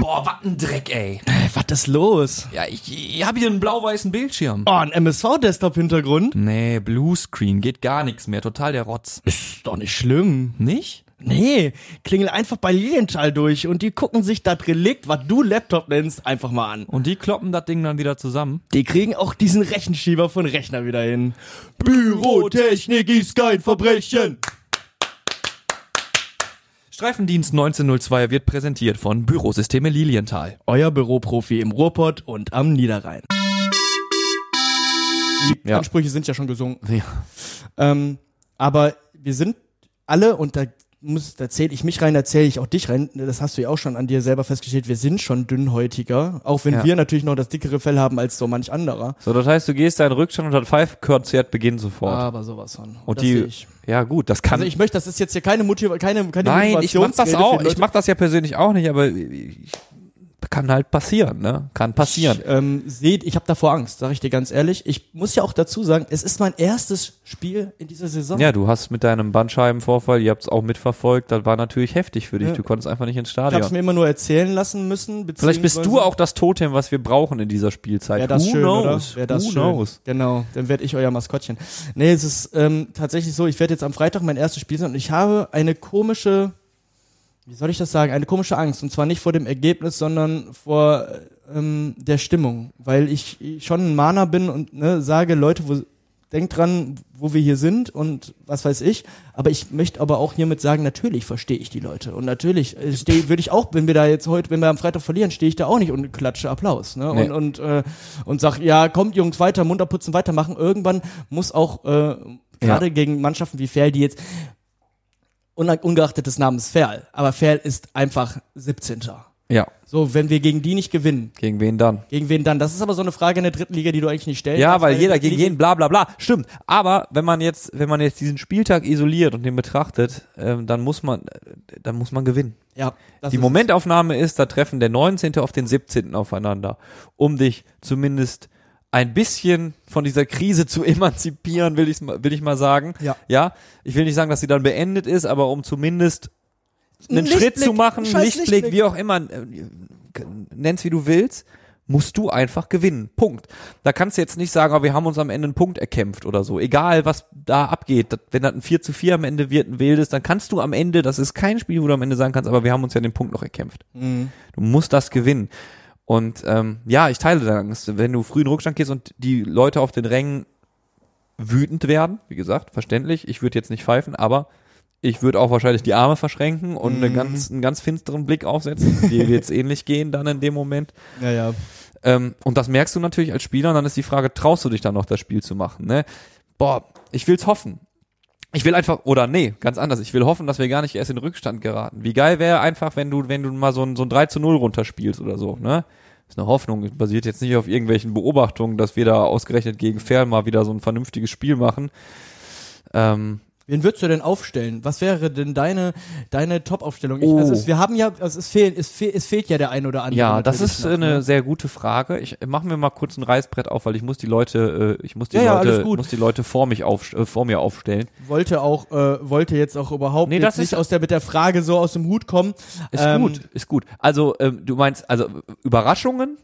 Boah, was ein Dreck, ey. Was ist los? Ja, ich, ich habe hier einen blau-weißen Bildschirm. Oh, ein MSV-Desktop-Hintergrund? Nee, Bluescreen, geht gar nichts mehr. Total der Rotz. Ist doch nicht schlimm. Nicht? Nee, klingel einfach bei Lilienthal durch und die gucken sich das Relikt, was du Laptop nennst, einfach mal an. Und die kloppen das Ding dann wieder zusammen. Die kriegen auch diesen Rechenschieber von Rechner wieder hin. Bürotechnik ist kein Verbrechen. Streifendienst 1902 wird präsentiert von Bürosysteme Lilienthal. Euer Büroprofi im Ruhrpott und am Niederrhein. Die Ja. Ansprüche sind ja schon gesunken. Ja. Ähm, aber wir sind alle, und da muss, da zähle ich mich rein, da zähle ich auch dich rein, das hast du ja auch schon an dir selber festgestellt, wir sind schon dünnhäutiger, auch wenn Ja. wir natürlich noch das dickere Fell haben als so manch anderer. So, das heißt, du gehst da in Rückstand und das Five-Konzert beginnt sofort. Aber sowas von. und das die, ich. ja gut, das kann. Also ich möchte, das ist jetzt hier keine, Motiva keine, keine nein, ich mach das auch. Ich mach das ja persönlich auch nicht, aber ich, kann halt passieren, ne? Kann passieren. Ich, ähm, seht, ich habe davor Angst, sage ich dir ganz ehrlich. Ich muss ja auch dazu sagen, es ist mein erstes Spiel in dieser Saison. Ja, du hast mit deinem Bandscheibenvorfall, ihr habt es auch mitverfolgt, das war natürlich heftig für dich. Ja. Du konntest einfach nicht ins Ich habe Stadion. es mir immer nur erzählen lassen müssen. Vielleicht bist du auch das Totem, was wir brauchen in dieser Spielzeit. Wäre das Who schön, knows? oder? Wäre das Who schön. knows? Genau, dann werde ich euer Maskottchen. Nee, es ist ähm, tatsächlich so, ich werde jetzt am Freitag mein erstes Spiel sein und ich habe eine komische, wie soll ich das sagen, eine komische Angst. Und zwar nicht vor dem Ergebnis, sondern vor ähm, der Stimmung. Weil ich schon ein Mahner bin und ne, sage, Leute, wo, denkt dran, wo wir hier sind und was weiß ich. Aber ich möchte aber auch hiermit sagen, natürlich verstehe ich die Leute. Und natürlich äh, steh- würde ich auch, wenn wir da jetzt heute, wenn wir am Freitag verlieren, stehe ich da auch nicht und klatsche Applaus. Ne? Nee. Und, und, äh, und sag, ja, kommt Jungs weiter, munter putzen, weitermachen. Irgendwann muss auch, äh, gerade gegen Mannschaften wie Ferl, die jetzt ungeachtet des Namens Ferl, aber Ferl ist einfach 17. Ja, So, wenn wir gegen die nicht gewinnen, gegen wen dann? gegen wen dann? Das ist aber so eine Frage in der dritten Liga, die du eigentlich nicht stellen Ja, weil jeder gegen jeden, bla bla bla. Stimmt. Aber wenn man jetzt, wenn man jetzt diesen Spieltag isoliert und den betrachtet, ähm, dann muss man, äh, dann muss man gewinnen. Ja, Die ist- Momentaufnahme ist, da treffen der 19. auf den 17. aufeinander, um dich zumindest ein bisschen von dieser Krise zu emanzipieren, will ich will ich mal sagen. Ja. Ja, ich will nicht sagen, dass sie dann beendet ist, aber um zumindest einen Lichtblick, Schritt zu machen, Lichtblick, Lichtblick. wie auch immer, äh, nenn's wie du willst, musst du einfach gewinnen. Punkt. Da kannst du jetzt nicht sagen, aber wir haben uns am Ende einen Punkt erkämpft oder so. Egal, was da abgeht. Wenn das ein 4 zu 4 am Ende wird, ein wildes, dann kannst du am Ende, das ist kein Spiel, wo du am Ende sagen kannst, aber wir haben uns ja den Punkt noch erkämpft. Mhm. Du musst das gewinnen. Und ähm, ja, ich teile deine Angst. Wenn du früh in Rückstand gehst und die Leute auf den Rängen wütend werden, wie gesagt, verständlich. Ich würde jetzt nicht pfeifen, aber ich würde auch wahrscheinlich die Arme verschränken und Mhm. ganz, einen ganz finsteren Blick aufsetzen. Dir wird es ähnlich gehen dann in dem Moment. Ja, ja. Ähm, und das merkst du natürlich als Spieler und dann ist die Frage, traust du dich dann noch das Spiel zu machen? Ne? Boah, ich will's hoffen. Ich will einfach, oder nee, ganz anders. Ich will hoffen, dass wir gar nicht erst in Rückstand geraten. Wie geil wäre einfach, wenn du, wenn du mal so ein, so ein 3 zu 0 runterspielst oder so, ne? Ist eine Hoffnung, basiert jetzt nicht auf irgendwelchen Beobachtungen, dass wir da ausgerechnet gegen Fern mal wieder so ein vernünftiges Spiel machen. Ähm, Wen würdest du denn aufstellen? Was wäre denn deine, deine Top-Aufstellung? Ich- Oh. Also es, wir haben ja, also es, fehlt, es, fehl, es fehlt ja der ein oder andere. ja, das ist noch, eine ne? sehr gute Frage. Ich machen wir mal kurz ein Reißbrett auf, weil ich muss die Leute, äh, ich muss die Ja, ja, Leute, gut. muss die Leute vor mich auf, äh, vor mir aufstellen. Wollte auch, äh, wollte jetzt auch überhaupt Nee, das nicht ist- aus der, mit der Frage so aus dem Hut kommen. Ist Ähm, gut, ist gut. Also ähm, du meinst also Überraschungen?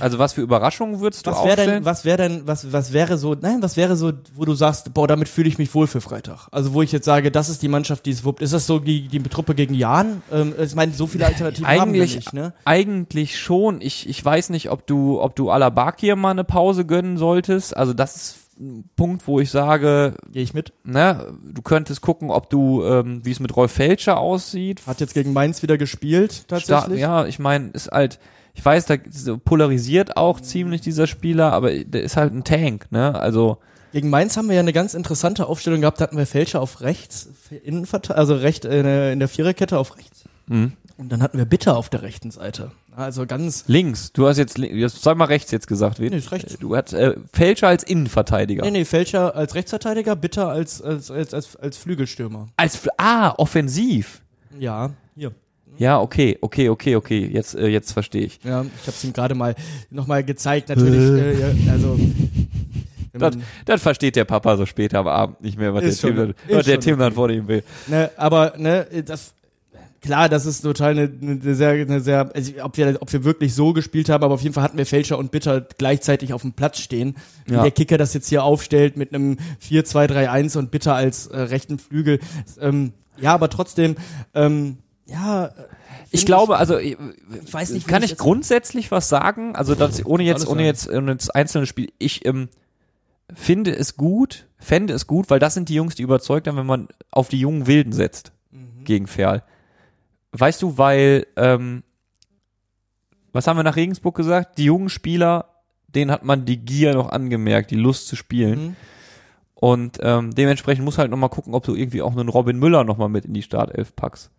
Also was für Überraschungen würdest du Was wäre aufstellen? denn, was wäre denn, was, was wäre so, nein, was wäre so, wo du sagst, boah, damit fühle ich mich wohl für Freitag? Also wo ich jetzt sage, das ist die Mannschaft, die es wuppt. Ist das so die, die Truppe gegen Jan? Ähm, ich meine, so viele Alternativen haben wir eigentlich, nicht, ne? eigentlich schon. Ich, ich weiß nicht, ob du, ob du Alabakir mal eine Pause gönnen solltest. Also das ist ein Punkt, wo ich sage, Gehe ich mit. ne, du könntest gucken, ob du, ähm, wie es mit Rolf Felscher aussieht. Hat jetzt gegen Mainz wieder gespielt, Sta tatsächlich. ja, ich meine, ist halt, ich weiß, da polarisiert auch ziemlich dieser Spieler, aber der ist halt ein Tank, ne? Also Gegen Mainz haben wir ja eine ganz interessante Aufstellung gehabt. Da hatten wir Fälscher auf rechts, also recht in der, in der Viererkette auf rechts. mh. Und dann hatten wir Bitter auf der rechten Seite. Also ganz, links. Du hast jetzt, li- jetzt zweimal rechts jetzt gesagt, wen? Nee, ist rechts. Du hast äh, Felscher als Innenverteidiger. nee, nee, Fälscher als Rechtsverteidiger, Bitter als, als, als, als, als Flügelstürmer. Als ah offensiv. Ja. Ja, okay, okay, okay, okay. Jetzt, äh, jetzt verstehe ich. Ja, ich habe es ihm gerade mal nochmal gezeigt, natürlich. äh, ja, also, wenn Das, das versteht der Papa so später am Abend nicht mehr, was der Tim, dann, was der Tim dann vor ihm will. ne, aber ne, das klar, das ist total eine, eine sehr, eine sehr, also ob wir, ob wir wirklich so gespielt haben, aber auf jeden Fall hatten wir Fälscher und Bitter gleichzeitig auf dem Platz stehen. Wie Ja. der Kicker das jetzt hier aufstellt mit einem 4-2-3-1 und Bitter als äh, rechten Flügel. Ähm, ja, aber trotzdem, ähm, ja. äh, Ich glaube, also ich, Ich weiß nicht, wie kann ich ich grundsätzlich was sagen? Also das, ohne jetzt, ohne jetzt, ohne jetzt einzelne Spiel. Ich ähm, finde es gut, fände es gut, weil das sind die Jungs, die überzeugt haben, wenn man auf die jungen Wilden setzt Mhm. gegen Ferl. Weißt du, weil ähm, was haben wir nach Regensburg gesagt? Die jungen Spieler, denen hat man die Gier noch angemerkt, die Lust zu spielen. Mhm. Und ähm, dementsprechend muss halt noch mal gucken, ob du irgendwie auch einen Robin Müller noch mal mit in die Startelf packst.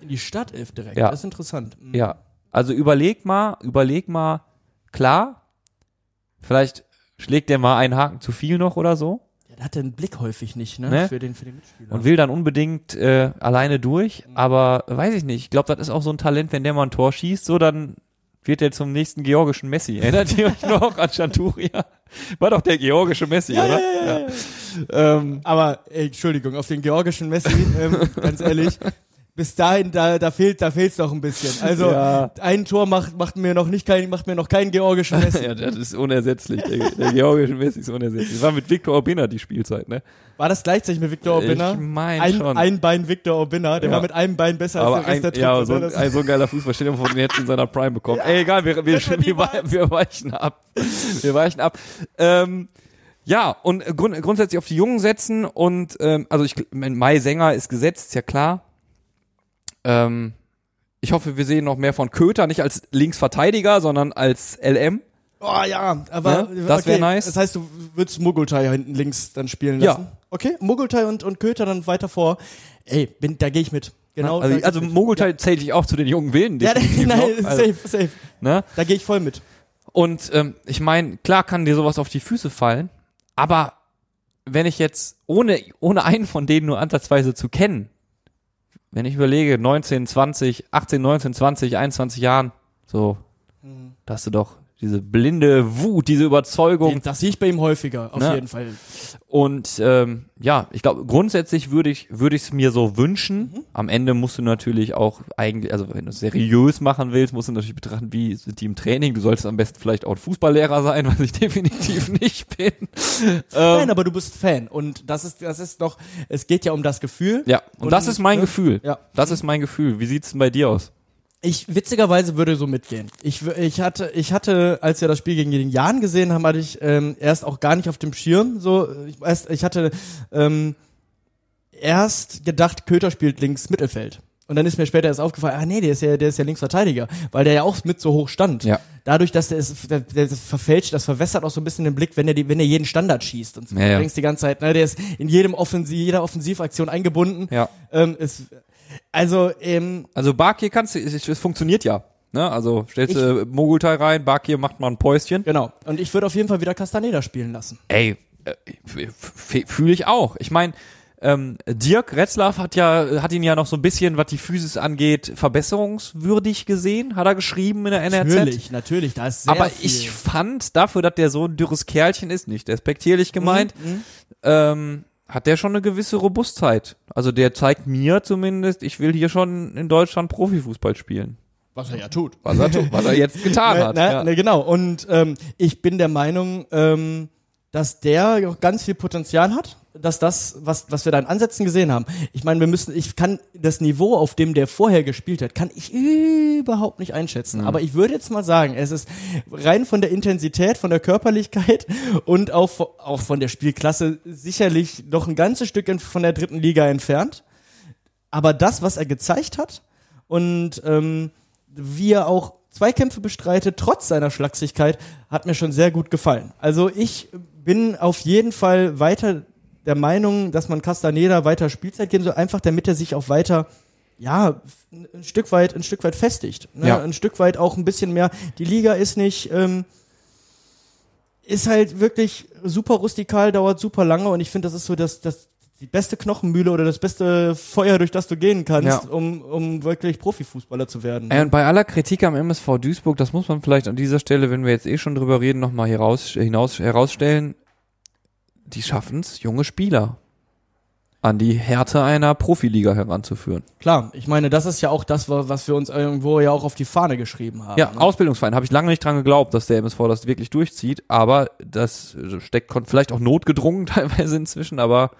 In die Stadtelf direkt. Ja. Das ist interessant. Mhm. Ja, also überleg mal, überleg mal, klar, vielleicht schlägt der mal einen Haken zu viel noch oder so Ja, der hat den Blick häufig nicht, ne? Ne? Für den, für den Mitspieler. und will dann unbedingt äh, alleine durch, aber weiß ich nicht, ich glaube, das ist auch so ein Talent, wenn der mal ein Tor schießt, so dann wird er zum nächsten georgischen Messi. Erinnert ihr euch noch an Chanturia? War doch der georgische Messi, ja, oder? ja, ja, ja, ja. Ähm, Aber ey, Entschuldigung, auf den georgischen Messi, ähm, ganz ehrlich, bis dahin, da, da fehlt, da fehlt's noch ein bisschen. Also Ja. ein Tor macht, macht mir noch nicht kein, macht mir noch keinen georgischen Messi. ja, das ist unersetzlich. Der, der georgische Messi ist unersetzlich. War mit Viktor Orbina die Spielzeit, ne? War das gleichzeitig mit Victor Orbina? Ich mein ein, schon. ein Bein Victor Orbina, der Ja. war mit einem Bein besser Aber als der Rest ein, der ja, so, ein, Das- ein so ein geiler Fußball, stell dir mal vor, den hättest du in seiner Prime bekommen. Ey, egal, wir, wir, Das wir, wir weichen ab. Wir weichen ab. Ähm, ja, und grund, grundsätzlich auf die Jungen setzen und, ähm, also ich, mein Mai Sänger ist gesetzt, ist ja klar. Ähm, ich hoffe, wir sehen noch mehr von Köter, nicht als Linksverteidiger, sondern als LM. Oh ja, aber Ne? Das okay, nice. Das heißt, du würdest Mogultai hinten links dann spielen Ja. lassen? Okay, Mogultai und, und Köter dann weiter vor. Ey, bin, da gehe ich mit. Genau. da also also ich mit. Mogultai zähle ich auch zu den jungen Wilden. Ja, nein, noch. Also, safe, safe. ne? Da gehe ich voll mit. Und ähm, ich meine, klar kann dir sowas auf die Füße fallen, aber wenn ich jetzt, ohne, ohne einen von denen nur ansatzweise zu kennen, wenn ich überlege, 19, 20, 18, 19, 20, 21 Jahren, so, da hast du doch diese blinde Wut, diese Überzeugung. Das sehe ich bei ihm häufiger, auf Ne? jeden Fall. Und ähm, ja, ich glaube, grundsätzlich würde ich würde ich es mir so wünschen. Mhm. Am Ende musst du natürlich auch eigentlich, also wenn du es seriös machen willst, musst du natürlich betrachten, wie sind die im Training. Du solltest am besten vielleicht auch ein Fußballlehrer sein, was ich definitiv nicht bin. Ähm, Nein, aber du bist Fan und das ist, das ist doch, es geht ja um das Gefühl. ja, und, das ist mein ne? Gefühl. Ja. Das ist mein Gefühl. Wie sieht's denn bei dir aus? Ich witzigerweise würde so mitgehen. Ich, ich hatte, ich hatte, als wir das Spiel gegen den Jan gesehen haben, hatte ich ähm, erst auch gar nicht auf dem Schirm. So, ich, erst, ich hatte ähm, erst gedacht, Köter spielt links Mittelfeld. Und dann ist mir später erst aufgefallen, ah nee, der ist ja, der ist ja Linksverteidiger, weil der ja auch mit so hoch stand. Ja. Dadurch, dass der, ist, der, der das verfälscht, das verwässert auch so ein bisschen den Blick, wenn er die, wenn er jeden Standard schießt und so. Ja, ja. Du denkst die ganze Zeit, ne, der ist in jedem Offensiv, jeder Offensivaktion eingebunden. Ja. Ähm, ist, also, ähm, Also Bakir kannst du, es, es funktioniert ja. Ne? Also stellst du Mogultai rein, Bakir macht mal ein Päuschen. genau. Und ich würde auf jeden Fall wieder Castaneda spielen lassen. Ey, äh, fühle ich auch. Ich meine, ähm, Dirk Retzlaff hat ja, hat ihn ja noch so ein bisschen, was die Physis angeht, verbesserungswürdig gesehen, hat er geschrieben in der NRZ. Natürlich, natürlich, da ist sehr Aber viel. ich fand dafür, dass der so ein dürres Kerlchen ist, nicht despektierlich gemeint, Mhm, ähm, hat der schon eine gewisse Robustheit. Also der zeigt mir zumindest, ich will hier schon in Deutschland Profifußball spielen. was er ja tut. Was er, tu- was er jetzt getan Ne, hat. ne, ja. ne, genau. Und ähm, ich bin der Meinung, ähm, dass der auch ganz viel Potenzial hat, dass das, was, was wir da in Ansätzen gesehen haben. Ich meine, wir müssen, ich kann das Niveau, auf dem der vorher gespielt hat, kann ich überhaupt nicht einschätzen. Aber ich würde jetzt mal sagen, es ist rein von der Intensität, von der Körperlichkeit und auch, auch von der Spielklasse sicherlich noch ein ganzes Stück von der dritten Liga entfernt. Aber das, was er gezeigt hat und ähm, wie er auch Zweikämpfe bestreitet, trotz seiner Schlagsigkeit, hat mir schon sehr gut gefallen. Also ich bin auf jeden Fall weiter der Meinung, dass man Castaneda weiter Spielzeit geben soll, einfach damit er sich auch weiter ja, ein Stück weit, ein Stück weit festigt. Ne? Ja. Ein Stück weit auch ein bisschen mehr. Die Liga ist nicht, ähm, ist halt wirklich super rustikal, dauert super lange und ich finde, das ist so das, das, die beste Knochenmühle oder das beste Feuer, durch das du gehen kannst, Ja. um, um wirklich Profifußballer zu werden. Ey, und bei aller Kritik am MSV Duisburg, das muss man vielleicht an dieser Stelle, wenn wir jetzt eh schon drüber reden, nochmal heraus, hinaus, herausstellen, die schaffen es, junge Spieler an die Härte einer Profiliga heranzuführen. Klar, ich meine, das ist ja auch das, wa- was wir uns irgendwo ja auch auf die Fahne geschrieben haben. Ja, ne? Ausbildungsverein, habe ich lange nicht dran geglaubt, dass der MSV das wirklich durchzieht, aber das steckt vielleicht auch notgedrungen teilweise inzwischen, aber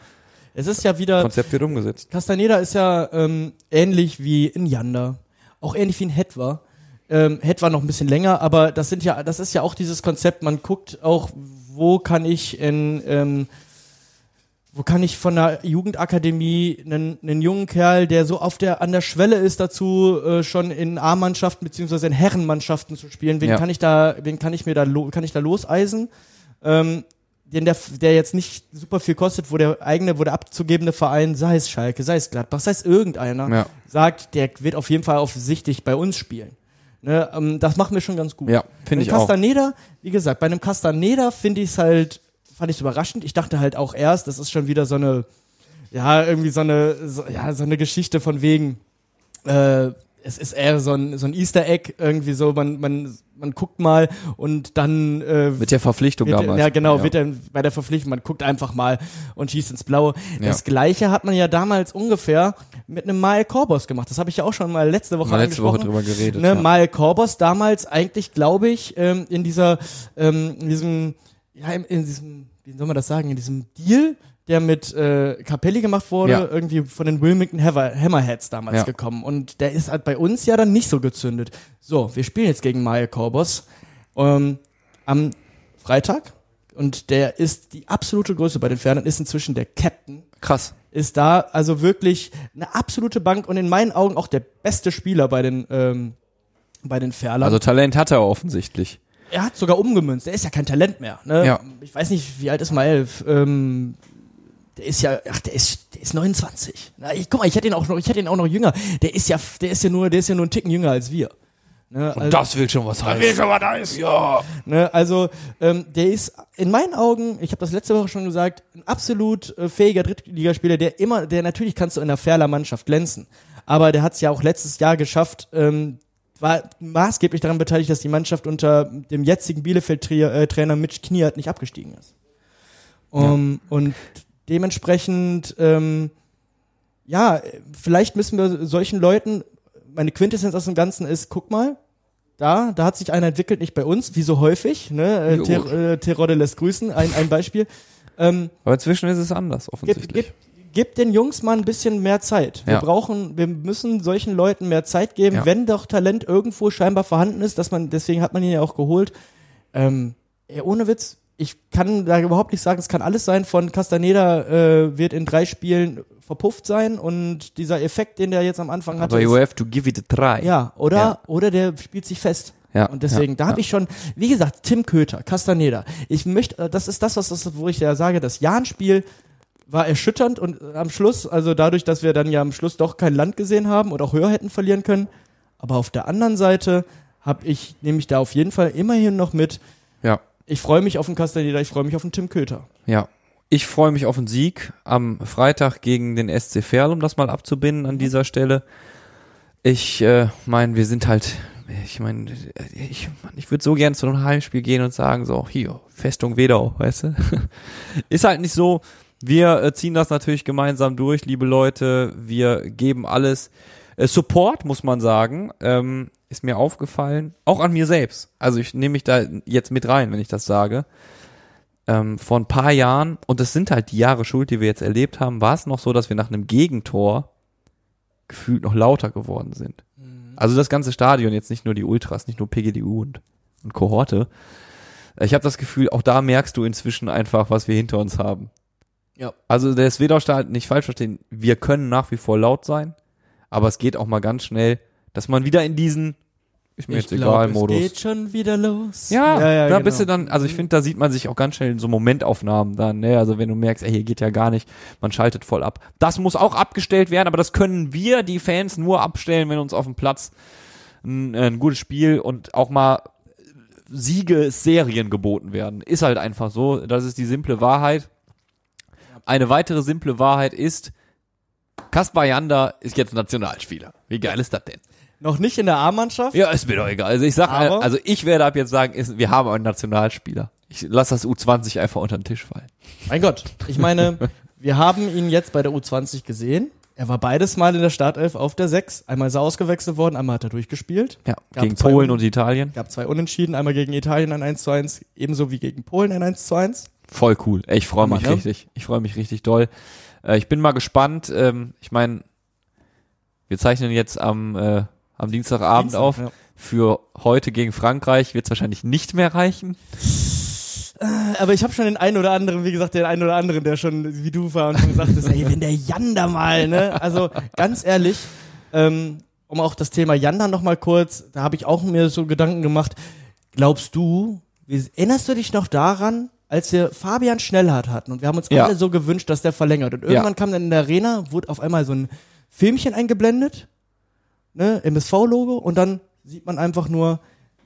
Es ist ja wieder, Konzept wird umgesetzt. Castaneda ist ja ähm, ähnlich wie in Yanda, auch ähnlich wie in Hetwa. Ähm, Hetwa noch ein bisschen länger, aber das sind ja, das ist ja auch dieses Konzept. Man guckt auch, wo kann ich in, ähm, wo kann ich von der Jugendakademie einen, einen jungen Kerl, der so auf der an der Schwelle ist dazu, äh, schon in A-Mannschaften beziehungsweise in Herrenmannschaften zu spielen, wen Ja. kann ich da, wen kann ich mir da, lo kann ich da loseisen? Ähm, den der, der jetzt nicht super viel kostet, wo der eigene, wo der abzugebende Verein, sei es Schalke, sei es Gladbach, sei es irgendeiner, Ja. sagt, der wird auf jeden Fall offensichtlich bei uns spielen. Ne, ähm, das machen wir schon ganz gut. Ja, finde ich Bei auch. Castaneda, wie gesagt, bei einem Castaneda finde ich es halt, fand ich überraschend. Ich dachte halt auch erst, das ist schon wieder so eine, ja, irgendwie so eine, so, ja, so eine Geschichte von wegen, äh, es ist eher so ein, so ein Easter Egg, irgendwie so, man, man, man guckt mal und dann äh, Mit der Verpflichtung wird, damals. Ja, genau, wird dann bei der Verpflichtung, man guckt einfach mal und schießt ins Blaue. Ja. Das gleiche hat man ja damals ungefähr mit einem Mal Korbos gemacht. Das habe ich ja auch schon mal letzte Woche Mal letzte Woche drüber geredet. Ne, ja. Mal Korbos damals eigentlich, glaube ich, ähm, in dieser, ähm, in diesem, ja, in, in diesem, wie soll man das sagen, in diesem Deal, der mit äh, Capelli gemacht wurde, Ja. irgendwie von den Wilmington Hammer, Hammerheads damals Ja. gekommen. Und der ist halt bei uns ja dann nicht so gezündet. So, wir spielen jetzt gegen Mal Korbos ähm, am Freitag. Und der ist die absolute Größe bei den Pferden, ist inzwischen der Captain Krass. ist da also wirklich eine absolute Bank und in meinen Augen auch der beste Spieler bei den ähm, bei den Ferlern. Also Talent hat er offensichtlich. er hat sogar umgemünzt. Der ist ja kein Talent mehr. Ne? Ja. Ich weiß nicht, wie alt ist Maelf? Ähm, der ist ja, ach, der ist, der ist 29. Na, ich, guck mal, ich hätte ihn auch noch, ich hätte ihn auch noch jünger. Der ist ja, der ist ja nur, der ist ja nur einen Ticken jünger als wir. Ne? Also- das will schon was heißen. schon was heißen. Ja. Ne, also ähm, der ist in meinen Augen, ich habe das letzte Woche schon gesagt, ein absolut äh, fähiger Drittligaspieler, der immer, der natürlich kannst du in der Ferler Mannschaft glänzen, aber der hat es ja auch letztes Jahr geschafft, ähm, war maßgeblich daran beteiligt, dass die Mannschaft unter dem jetzigen Bielefeld-Trainer Mitch Kniert nicht abgestiegen ist. Um, Und dementsprechend, ähm, ja, vielleicht müssen wir solchen Leuten, meine Quintessenz aus dem Ganzen ist, guck mal, da, da hat sich einer entwickelt, nicht bei uns, wie so häufig, ne? Äh, äh, Terodde lässt grüßen, ein, ein Beispiel. Ähm, Aber inzwischen ist es anders, gib, offensichtlich. gib, gib den Jungs mal ein bisschen mehr Zeit. Wir Ja. brauchen, wir müssen solchen Leuten mehr Zeit geben, Ja. wenn doch Talent irgendwo scheinbar vorhanden ist, dass man, deswegen hat man ihn ja auch geholt. Ähm, ey, ohne Witz, ich kann da überhaupt nicht sagen, es kann alles sein von Castaneda äh, wird in drei Spielen verpufft sein und dieser Effekt, den der jetzt am Anfang hatte, Aber you have to give it a try. ja, oder, Ja. oder der spielt sich fest. Ja, Und deswegen, ja, da habe ja. ich schon, wie gesagt, Tim Köter, Castaneda. Ich möchte, äh, das ist das, was das, wo ich ja sage, das Jahn-Spiel war erschütternd und äh, am Schluss, also dadurch, dass wir dann ja am Schluss doch kein Land gesehen haben und auch höher hätten verlieren können. Aber auf der anderen Seite habe ich, nehme ich da auf jeden Fall immerhin noch mit, Ja, ich freue mich auf den Castaneda, ich freue mich auf den Tim Köter. ja. Ich freue mich auf den Sieg am Freitag gegen den SC Verl, um das mal abzubinden an dieser Stelle. Ich äh, meine, wir sind halt, ich meine, ich, ich würde so gern zu einem Heimspiel gehen und sagen, so, hier, Festung Wedau, weißt du? Ist halt nicht so. Wir äh, ziehen das natürlich gemeinsam durch, liebe Leute. Wir geben alles. Äh, Support, muss man sagen, ähm, ist mir aufgefallen, auch an mir selbst. Also ich nehme mich da jetzt mit rein, wenn ich das sage. Ähm, vor ein paar Jahren, und das sind halt die Jahre Schuld, die wir jetzt erlebt haben, war es noch so, dass wir nach einem Gegentor gefühlt noch lauter geworden sind. Also das ganze Stadion, jetzt nicht nur die Ultras, nicht nur PGDU und, und Kohorte. Ich habe das Gefühl, auch da merkst du inzwischen einfach, was wir hinter uns haben. Ja. Also der Swedau-Stadion, nicht falsch verstehen, wir können nach wie vor laut sein, aber es geht auch mal ganz schnell, dass man wieder in diesen, ist mir jetzt egal, es Modus. geht schon wieder los. Ja, da genau. bist du dann, also ich finde, da sieht man sich auch ganz schnell in so Momentaufnahmen dann, ne? Also wenn du merkst, ey, hier geht ja gar nicht, man schaltet voll ab. Das muss auch abgestellt werden, aber das können wir, die Fans, nur abstellen, wenn uns auf dem Platz ein, ein gutes Spiel und auch mal Siegesserien geboten werden. Ist halt einfach so. Das ist die simple Wahrheit. Eine weitere simple Wahrheit ist, Kaspar Janda ist jetzt Nationalspieler. Wie geil ist das denn? Noch nicht in der A-Mannschaft. Ja, ist mir doch egal. Also ich sag, Aber- also ich werde ab jetzt sagen, ist, wir haben einen Nationalspieler. Ich lasse das U20 einfach unter den Tisch fallen. Mein Gott, ich meine, wir haben ihn jetzt bei der U20 gesehen. Er war beides Mal in der Startelf auf der 6. Einmal ist er ausgewechselt worden, einmal hat er durchgespielt. Ja, Gab gegen Polen Un- und Italien. Gab zwei Unentschieden, einmal gegen Italien ein 1 zu 1, ebenso wie gegen Polen ein 1 zu 1. Voll cool. Ich freue mich ne? richtig. Ich freue mich richtig doll. Äh, ich bin mal gespannt. Ähm, ich meine, wir zeichnen jetzt am, äh, am Dienstagabend Dienstag, auf. ja. Für heute gegen Frankreich wird es wahrscheinlich nicht mehr reichen. Aber ich habe schon den einen oder anderen, wie gesagt, den einen oder anderen, der schon wie du war und schon sagtest, ey, wenn der Janda mal, ne? Also ganz ehrlich, ähm, um auch das Thema Janda noch mal kurz, da habe ich auch mir so Gedanken gemacht. Glaubst du, wie, erinnerst du dich noch daran, als wir Fabian Schnellhardt hatten und wir haben uns Ja. alle so gewünscht, dass der verlängert und irgendwann kam dann in der Arena, wurde auf einmal so ein Filmchen eingeblendet, ne, MSV-Logo und dann sieht man einfach nur,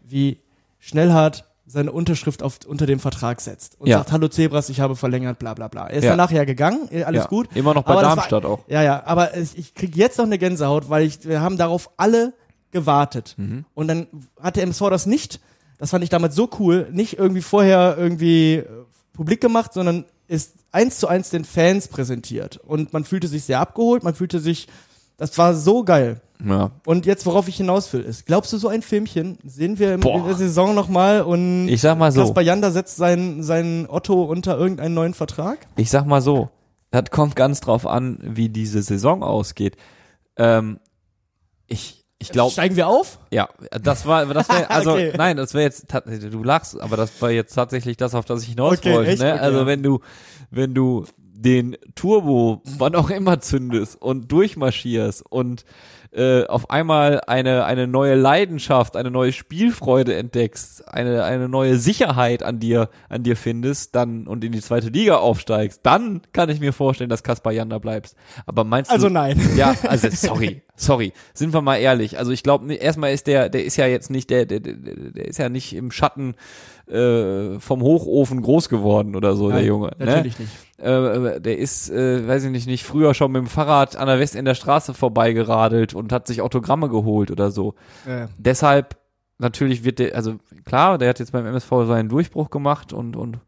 wie Schnellhardt seine Unterschrift auf, unter dem Vertrag setzt und Ja. sagt, hallo Zebras, ich habe verlängert, bla bla bla. Er ist Ja. danach ja gegangen, eh, alles ja, gut. Immer noch bei Aber Darmstadt war, auch. Ja, ja, aber ich, kriege jetzt noch eine Gänsehaut, weil ich, wir haben darauf alle gewartet. Mhm. Und dann hatte MSV das nicht, das fand ich damals so cool, nicht irgendwie vorher irgendwie äh, publik gemacht, sondern ist eins zu eins den Fans präsentiert. Und man fühlte sich sehr abgeholt, man fühlte sich, das war so geil. Ja. Und jetzt, worauf ich hinaus will, ist, glaubst du, so ein Filmchen sehen wir Boah. in der Saison nochmal und Ich sag mal so. Kaspar Janda setzt seinen, seinen Otto unter irgendeinen neuen Vertrag? Ich sag mal so, das kommt ganz drauf an, wie diese Saison ausgeht. Ähm, ich ich glaube, Steigen wir auf? ja, das war, das wäre, also Okay. nein, das wäre jetzt, du lachst, aber das war jetzt tatsächlich das, auf das ich hinaus Okay, wollte. Ne? Okay, also ja. wenn du, wenn du den Turbo, wann auch immer zündest und durchmarschierst und äh, auf einmal eine eine neue Leidenschaft, eine neue Spielfreude entdeckst, eine eine neue Sicherheit an dir an dir findest, dann und in die zweite Liga aufsteigst, dann kann ich mir vorstellen, dass Kaspar Janda bleibst. Aber meinst Also du nein. ja, also sorry, sorry. Sind wir mal ehrlich. Also ich glaube, erstmal ist der, der ist ja jetzt nicht, der, der, der, der ist ja nicht im Schatten äh, vom Hochofen groß geworden oder so, der Nein, Junge. Natürlich ne? nicht. Äh, der ist, äh, weiß ich nicht, nicht früher schon mit dem Fahrrad an der West in der Straße vorbeigeradelt und hat sich Autogramme geholt oder so. Ja. Deshalb natürlich wird der, also klar, der hat jetzt beim MSV seinen Durchbruch gemacht und und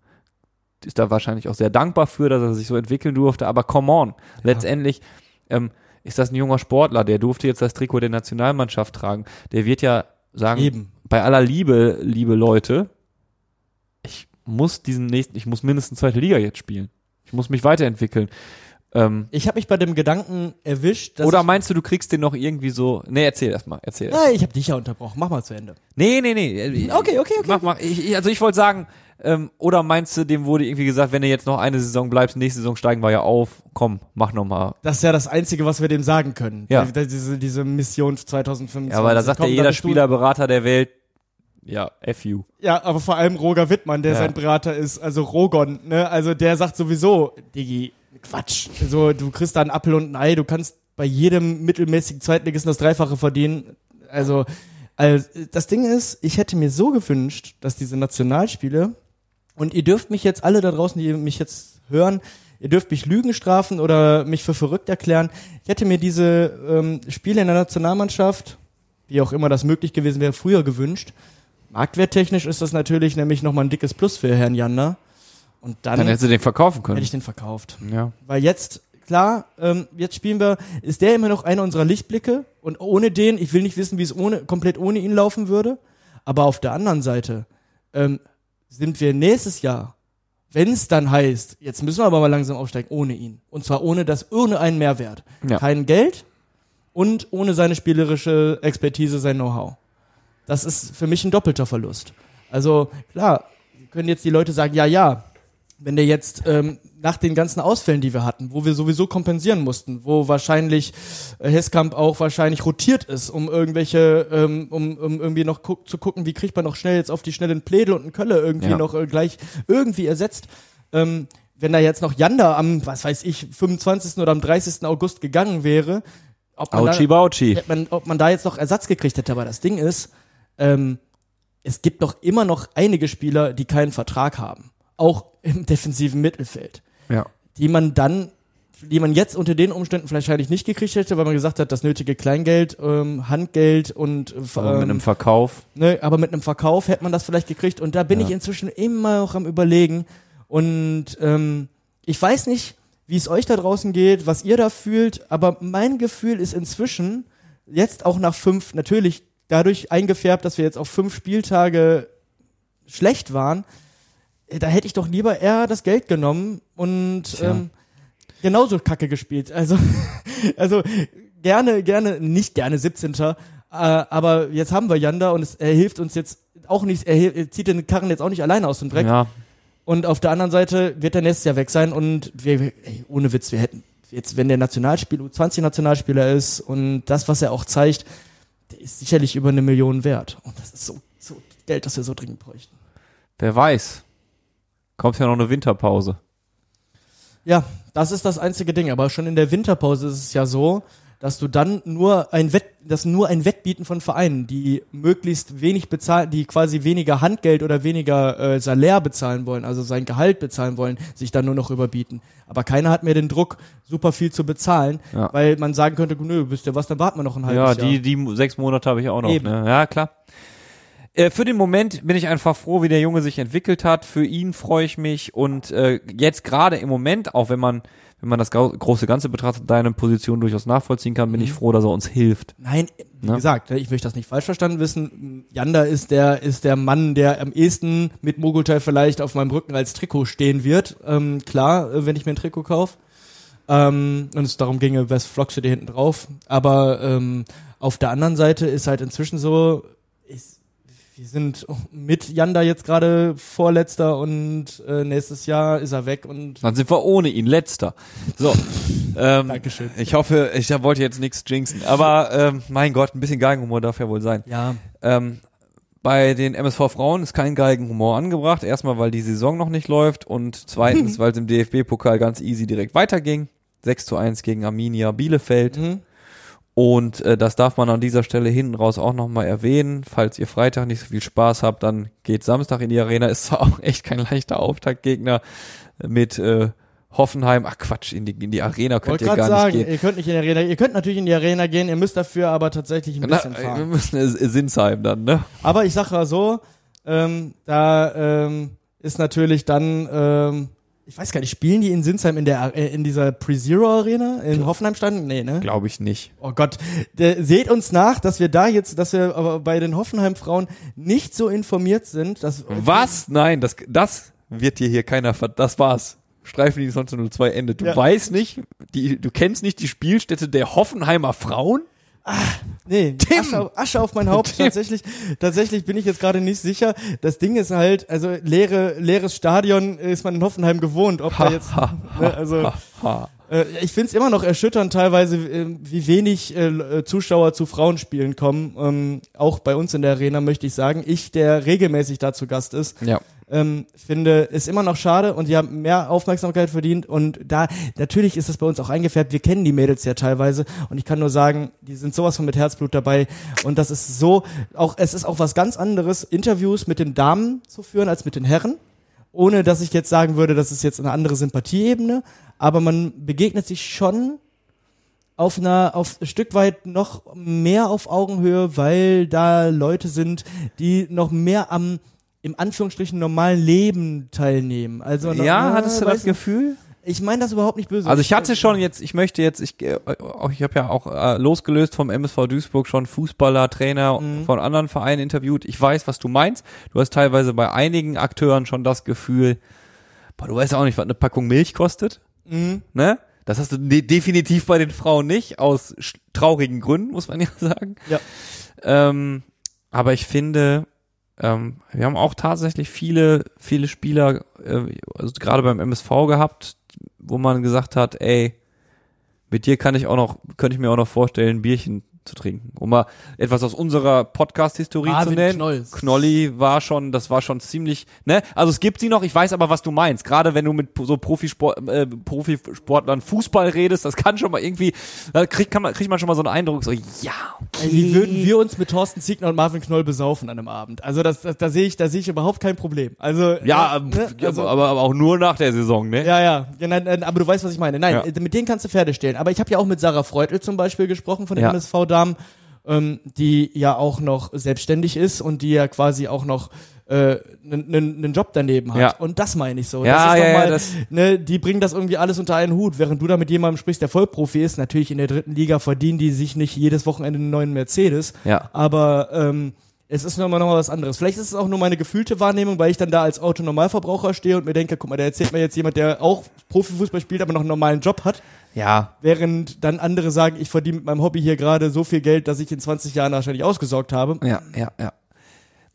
ist da wahrscheinlich auch sehr dankbar für, dass er sich so entwickeln durfte. Aber come on, letztendlich ähm, ist das ein junger Sportler, der durfte jetzt das Trikot der Nationalmannschaft tragen. Der wird ja sagen, Eben. bei aller Liebe, liebe Leute, ich muss diesen nächsten, ich muss mindestens zweite Liga jetzt spielen. Ich muss mich weiterentwickeln. Ähm, Ich habe mich bei dem Gedanken erwischt, dass oder meinst du, du kriegst den noch irgendwie so. Nee, erzähl erst mal, erzähl. erst. Ah, ich habe dich ja unterbrochen. Mach mal zu Ende. Nee, nee, nee. Okay, okay, okay. Mach. Ich, ich, also ich wollte sagen, ähm, oder meinst du, dem wurde irgendwie gesagt, wenn du jetzt noch eine Saison bleibst, nächste Saison steigen wir ja auf, komm, mach noch mal. Das ist ja das Einzige, was wir dem sagen können. Ja. Die- Diese, diese Mission 2025. Ja, aber da sagt Komm, ja jeder Spielerberater der Welt, ja, F you. Ja, aber vor allem Roger Wittmann, der Ja. sein Berater ist, also Rogon, ne? Also der sagt sowieso, Digi, Quatsch. So, du kriegst da einen Appel und ein Ei, du kannst bei jedem mittelmäßigen Zweitligisten das Dreifache verdienen. Also, also das Ding ist, ich hätte mir so gewünscht, dass diese Nationalspiele, und ihr dürft mich jetzt alle da draußen, die mich jetzt hören, ihr dürft mich Lügen strafen oder mich für verrückt erklären. Ich hätte mir diese ähm, Spiele in der Nationalmannschaft, wie auch immer das möglich gewesen wäre, früher gewünscht. Marktwerttechnisch ist das natürlich nämlich nochmal ein dickes Plus für Herrn Jander. Und dann, Dann hättest du den verkaufen können. hätte ich den verkauft. ja. Weil jetzt, klar, ähm, jetzt spielen wir, ist der immer noch einer unserer Lichtblicke und ohne den, ich will nicht wissen, wie es ohne, komplett ohne ihn laufen würde, aber auf der anderen Seite ähm, sind wir nächstes Jahr, wenn es dann heißt, jetzt müssen wir aber mal langsam aufsteigen, ohne ihn. Und zwar ohne das, ohne einen Mehrwert. Ja. Kein Geld und ohne seine spielerische Expertise, sein Know-how. Das ist für mich ein doppelter Verlust. Also klar, können jetzt die Leute sagen, ja, ja, wenn der jetzt ähm, nach den ganzen Ausfällen, die wir hatten, wo wir sowieso kompensieren mussten, wo wahrscheinlich äh, Heskamp auch wahrscheinlich rotiert ist, um irgendwelche, ähm, um, um irgendwie noch gu zu gucken, wie kriegt man noch schnell jetzt auf die schnelle einen Pledel und einen Kölle irgendwie Ja. noch äh, gleich irgendwie ersetzt. Ähm, wenn da jetzt noch Janda am, was weiß ich, 25. oder am 30. August gegangen wäre, ob man, Auchi da, Bauchi. man, ob man da jetzt noch Ersatz gekriegt hätte. Aber das Ding ist, ähm, es gibt doch immer noch einige Spieler, die keinen Vertrag haben. Auch im defensiven Mittelfeld. Ja. Die man dann, die man jetzt unter den Umständen vielleicht wahrscheinlich nicht gekriegt hätte, weil man gesagt hat, das nötige Kleingeld, ähm, Handgeld und äh, Aber mit ähm, einem Verkauf. ne, aber mit einem Verkauf hätte man das vielleicht gekriegt. Und da bin Ja. ich inzwischen immer noch am überlegen. Und ähm, ich weiß nicht, wie es euch da draußen geht, was ihr da fühlt, aber mein Gefühl ist inzwischen, jetzt auch nach fünf, natürlich dadurch eingefärbt, dass wir jetzt auf fünf Spieltage schlecht waren, da hätte ich doch lieber eher das Geld genommen und Tja. ähm, genauso Kacke gespielt. Also, also gerne, gerne, nicht gerne 17. Äh, aber jetzt haben wir Janda und es, er hilft uns jetzt auch nicht, er, zieht den Karren jetzt auch nicht alleine aus dem Dreck. Ja. Und auf der anderen Seite wird er nächstes Jahr weg sein und wir, ey, ohne Witz, wir hätten jetzt, wenn der Nationalspieler, U20-Nationalspieler ist und das, was er auch zeigt, der ist sicherlich über eine Million wert. Und das ist so, so Geld, das wir so dringend bräuchten. Wer weiß. Kommt ja noch eine Winterpause. Ja, das ist das einzige Ding. Aber schon in der Winterpause ist es ja so, dass du dann nur ein Wett, dass nur ein Wettbieten von Vereinen, die möglichst wenig bezahlen, die quasi weniger Handgeld oder weniger äh, Salär bezahlen wollen, also sein Gehalt bezahlen wollen, sich dann nur noch überbieten. Aber keiner hat mehr den Druck, super viel zu bezahlen, Ja. weil man sagen könnte, nö, wisst ihr was, dann warten wir noch ein Ja, halbes Jahr. die, die sechs Monate habe ich auch noch. Ne? Ja, klar. Äh, für den Moment bin ich einfach froh, wie der Junge sich entwickelt hat. Für ihn freue ich mich und äh, jetzt gerade im Moment, auch wenn man wenn man das gro große Ganze betrachtet, deine Position durchaus nachvollziehen kann, bin ich froh, dass er uns hilft. Nein, wie Ne? gesagt, ich möchte das nicht falsch verstanden wissen. Janda ist der, ist der Mann, der am ehesten mit Mogultai vielleicht auf meinem Rücken als Trikot stehen wird. Ähm, klar, äh, wenn ich mir ein Trikot kaufe. Ähm, und es darum ginge, was flockst du dir hinten drauf. Aber ähm, auf der anderen Seite ist halt inzwischen so, wir sind mit Janda jetzt gerade Vorletzter und äh, nächstes Jahr ist er weg und Dann sind wir ohne ihn letzter. So, ähm, Dankeschön. ich hoffe, ich wollte jetzt nichts jinxen, aber ähm, mein Gott, ein bisschen Geigenhumor darf ja wohl sein. ja, Ähm, bei den MSV Frauen ist kein Geigenhumor angebracht. Erstmal, weil die Saison noch nicht läuft und zweitens, weil es im DFB-Pokal ganz easy direkt weiterging. 6 zu 1 gegen Arminia Bielefeld. mhm. Und äh, das darf man an dieser Stelle hinten raus auch nochmal erwähnen. Falls ihr Freitag nicht so viel Spaß habt, dann geht Samstag in die Arena. Ist zwar auch echt kein leichter Auftaktgegner mit äh, Hoffenheim. Ach Quatsch, in die, in die Arena könnt ihr gerade gar sagen, nicht gehen. ihr könnt nicht in die Arena, ihr könnt natürlich in die Arena gehen, ihr müsst dafür aber tatsächlich ein Na, bisschen äh, wir fahren. müssen äh, Sinsheim dann, ne? Aber ich sag mal so, ähm, da ähm, ist natürlich dann, ähm, ich weiß gar nicht, spielen die in Sinsheim in der äh, in dieser Pre-Zero Arena in Hoffenheim standen? Nee, ne? Glaube ich nicht. Oh Gott, der, seht uns nach, dass wir da jetzt, dass wir aber bei den Hoffenheim Frauen nicht so informiert sind, dass Was? Nein, das, das wird dir hier keiner ver... Das war's. Streifendienst 1902 endet. Du Ja. weißt nicht, die, du kennst nicht die Spielstätte der Hoffenheimer Frauen? Nee, Tim! Asche, auf- Asche auf mein Haupt. Tim! Tatsächlich, tatsächlich bin ich jetzt gerade nicht sicher. Das Ding ist halt, also leere, leeres Stadion ist man in Hoffenheim gewohnt. Ob da jetzt, ne, also Ha. äh, ich find's immer noch erschütternd teilweise, äh, wie wenig äh, äh, Zuschauer zu Frauenspielen kommen. Ähm, auch bei uns in der Arena möchte ich sagen. Ich, der regelmäßig da zu Gast ist, Ja. Ähm, finde, ist immer noch schade und die haben mehr Aufmerksamkeit verdient und da, natürlich ist das bei uns auch eingefärbt, wir kennen die Mädels ja teilweise und ich kann nur sagen, die sind sowas von mit Herzblut dabei und das ist so, auch, es ist auch was ganz anderes, Interviews mit den Damen zu führen als mit den Herren, ohne dass ich jetzt sagen würde, das ist jetzt eine andere Sympathieebene, aber man begegnet sich schon auf einer, auf ein Stück weit noch mehr auf Augenhöhe, weil da Leute sind, die noch mehr am, im Anführungsstrichen normalen Leben teilnehmen. Also Ja, na, hattest du das Gefühl? Ich meine das überhaupt nicht böse. Also ich hatte schon jetzt, ich möchte jetzt, ich, äh, auch- ich habe ja auch äh, losgelöst vom MSV Duisburg schon Fußballer, Trainer Mhm. von anderen Vereinen interviewt. Ich weiß, was du meinst. Du hast teilweise bei einigen Akteuren schon das Gefühl, boah, du weißt auch nicht, was eine Packung Milch kostet, Mhm. ne? Das hast du de definitiv bei den Frauen nicht, aus traurigen Gründen, muss man ja sagen. Ja. Ähm, aber ich finde, ähm, wir haben auch tatsächlich viele, viele Spieler, äh, also gerade beim MSV gehabt, wo man gesagt hat, ey, mit dir kann ich auch noch, könnte ich mir auch noch vorstellen, ein Bierchen zu trinken. Um mal etwas aus unserer Podcast-Historie zu nennen. Knolls. Knolli war schon, das war schon ziemlich, ne? Also es gibt sie noch, ich weiß aber, was du meinst. Gerade wenn du mit so Profisport, äh, Profisportlern Fußball redest, das kann schon mal irgendwie, da kriegt, kann man, kriegt man schon mal so einen Eindruck, so, ja, okay. Wie würden wir uns mit Thorsten Ziegner und Marvin Knoll besaufen an einem Abend? Also das, das da sehe ich, da sehe ich überhaupt kein Problem. Also Ja, äh, ne? also, aber, aber auch nur nach der Saison, ne? Ja, ja, ja nein, aber du weißt, was ich meine. Nein, Ja. mit denen kannst du Pferde stehlen. Aber ich habe ja auch mit Sarah Freudl zum Beispiel gesprochen von den Ja. MSV-Damen, ähm, die ja auch noch selbstständig ist und die ja quasi auch noch einen Job daneben hat. Ja. Und das meine ich so. Ja, das ist ja, noch ja, mal, das- ne, die bringen das irgendwie alles unter einen Hut, während du da mit jemandem sprichst, der Vollprofi ist. Natürlich in der dritten Liga verdienen die sich nicht jedes Wochenende einen neuen Mercedes. Ja. Aber ähm, es ist nochmal noch mal was anderes. Vielleicht ist es auch nur meine gefühlte Wahrnehmung, weil ich dann da als Autonormalverbraucher stehe und mir denke, guck mal, da erzählt mir jetzt jemand, der auch Profifußball spielt, aber noch einen normalen Job hat. Ja, Während dann andere sagen, ich verdiene mit meinem Hobby hier gerade so viel Geld, dass ich in 20 Jahren wahrscheinlich ausgesorgt habe. ja, ja, ja.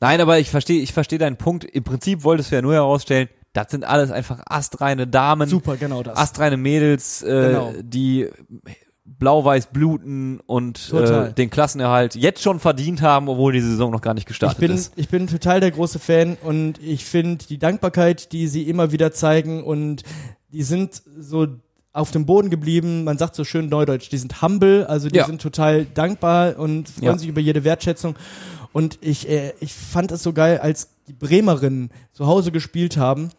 Nein, aber ich verstehe, ich verstehe deinen Punkt. Im Prinzip wolltest du ja nur herausstellen, das sind alles einfach astreine Damen, Super, genau das. astreine Mädels, äh, Genau. die blau-weiß bluten und äh, den Klassenerhalt jetzt schon verdient haben, obwohl die Saison noch gar nicht ich gestartet bin, ist. ich bin total der große Fan und ich finde die Dankbarkeit, die sie immer wieder zeigen und die sind so auf dem Boden geblieben, man sagt so schön neudeutsch, die sind humble, also die Ja. sind total dankbar und freuen Ja. sich über jede Wertschätzung. Und ich, äh, ich fand es so geil, als die Bremerinnen zu Hause gespielt haben,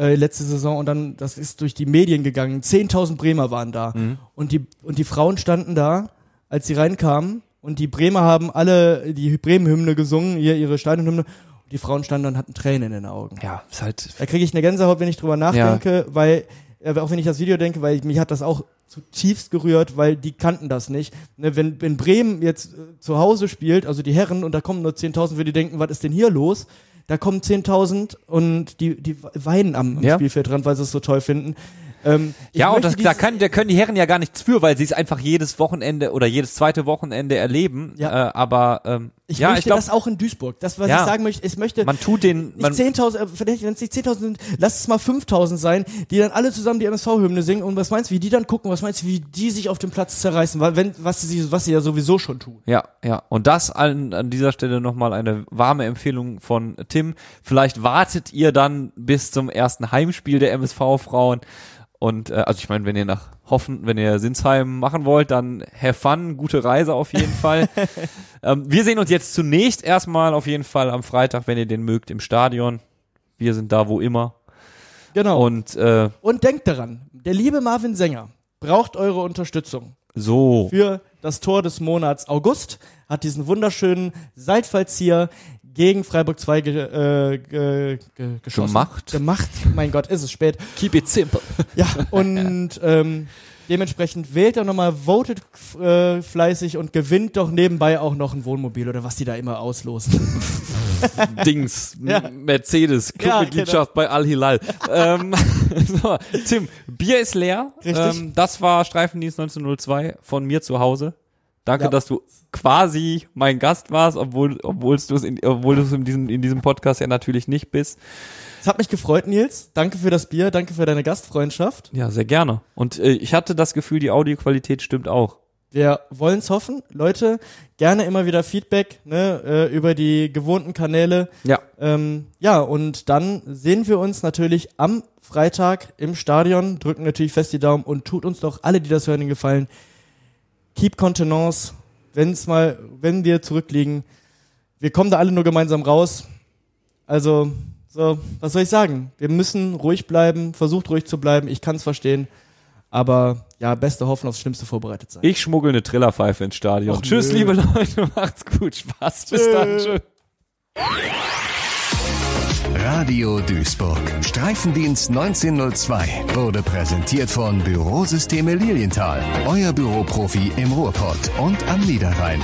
äh, letzte Saison, und dann, das ist durch die Medien gegangen, 10.000 Bremer waren da. Mhm. Und, die, und die Frauen standen da, als sie reinkamen, und die Bremer haben alle die Bremen-Hymne gesungen, hier ihre Stadionhymne, und die Frauen standen da und hatten Tränen in den Augen. Ja, ist halt. Da kriege ich eine Gänsehaut, wenn ich drüber nachdenke, weil, äh, auch wenn ich das Video denke, weil mich hat das auch zutiefst gerührt, weil die kannten das nicht. Ne, wenn, wenn Bremen jetzt äh, zu Hause spielt, also die Herren, und da kommen nur 10.000, würde die denken, was ist denn hier los? Da kommen 10.000 und die, die weinen am, Ja. Spielfeldrand, weil sie es so toll finden. Ähm, Ja, und das, da, kann, da können die Herren ja gar nichts für, weil sie es einfach jedes Wochenende oder jedes zweite Wochenende erleben. Ja. Äh, aber ähm, ich ja, möchte ich glaube, das auch in Duisburg. Das, was Ja. ich sagen möchte, ich möchte, man tut den, man, nicht 10.000, äh, vielleicht, wenn es nicht 10.000 sind, lass es mal 5.000 sein, die dann alle zusammen die MSV-Hymne singen und was meinst du, wie die dann gucken, was meinst du, wie die sich auf dem Platz zerreißen, weil wenn, was sie, was sie ja sowieso schon tun. Ja, ja. Und das an, an dieser Stelle nochmal eine warme Empfehlung von Tim. Vielleicht wartet ihr dann bis zum ersten Heimspiel der MSV-Frauen. Und äh, also ich meine, wenn ihr nach Hoffen, wenn ihr Sinsheim machen wollt, dann have fun, gute Reise auf jeden Fall. ähm, wir sehen uns jetzt zunächst erstmal auf jeden Fall am Freitag, wenn ihr den mögt, im Stadion. Wir sind da, wo immer. Genau. Und äh, Und denkt daran, der liebe Marvin Sänger braucht eure Unterstützung. so. Für das Tor des Monats August hat diesen wunderschönen Seitfallzieher gegen Freiburg 2 ge, äh, ge, ge, geschossen. Gemacht. Gemacht. Mein Gott, ist es spät. Keep it simple. Ja, und ähm, Dementsprechend wählt doch nochmal, votet äh, fleißig und gewinnt doch nebenbei auch noch ein Wohnmobil oder was die da immer auslosen. Dings, Ja. Mercedes, Clubmitgliedschaft bei Al Hilal. ähm, so, Tim, Bier ist leer. Richtig. Ähm, das war Streifendienst 1902 von mir zu Hause. Danke, Ja. dass du quasi mein Gast warst, obwohl, obwohl du es in, obwohl du es in diesem, in diesem Podcast ja natürlich nicht bist. Es hat mich gefreut, Nils. Danke für das Bier, danke für deine Gastfreundschaft. Ja, sehr gerne. Und äh, ich hatte das Gefühl, die Audioqualität stimmt auch. Wir wollen es hoffen. Leute, gerne immer wieder Feedback ne, äh, über die gewohnten Kanäle. Ja. Ähm, ja, und dann sehen wir uns natürlich am Freitag im Stadion, drücken natürlich fest die Daumen und tut uns doch alle, die das hören, den Gefallen. Keep Contenance, wenn's mal, wenn wir zurückliegen. Wir kommen da alle nur gemeinsam raus. Also, so, was soll ich sagen? Wir müssen ruhig bleiben, versucht ruhig zu bleiben. Ich kann es verstehen. Aber ja, beste Hoffen aufs Schlimmste vorbereitet sein. Ich schmuggel eine Trillerpfeife ins Stadion. Och, Tschüss, nö. liebe Leute, macht's gut. Spaß. Bis dann. Tschüss. Radio Duisburg. Streifendienst 1902 wurde präsentiert von Bürosysteme Lilienthal. Euer Büroprofi im Ruhrpott und am Niederrhein.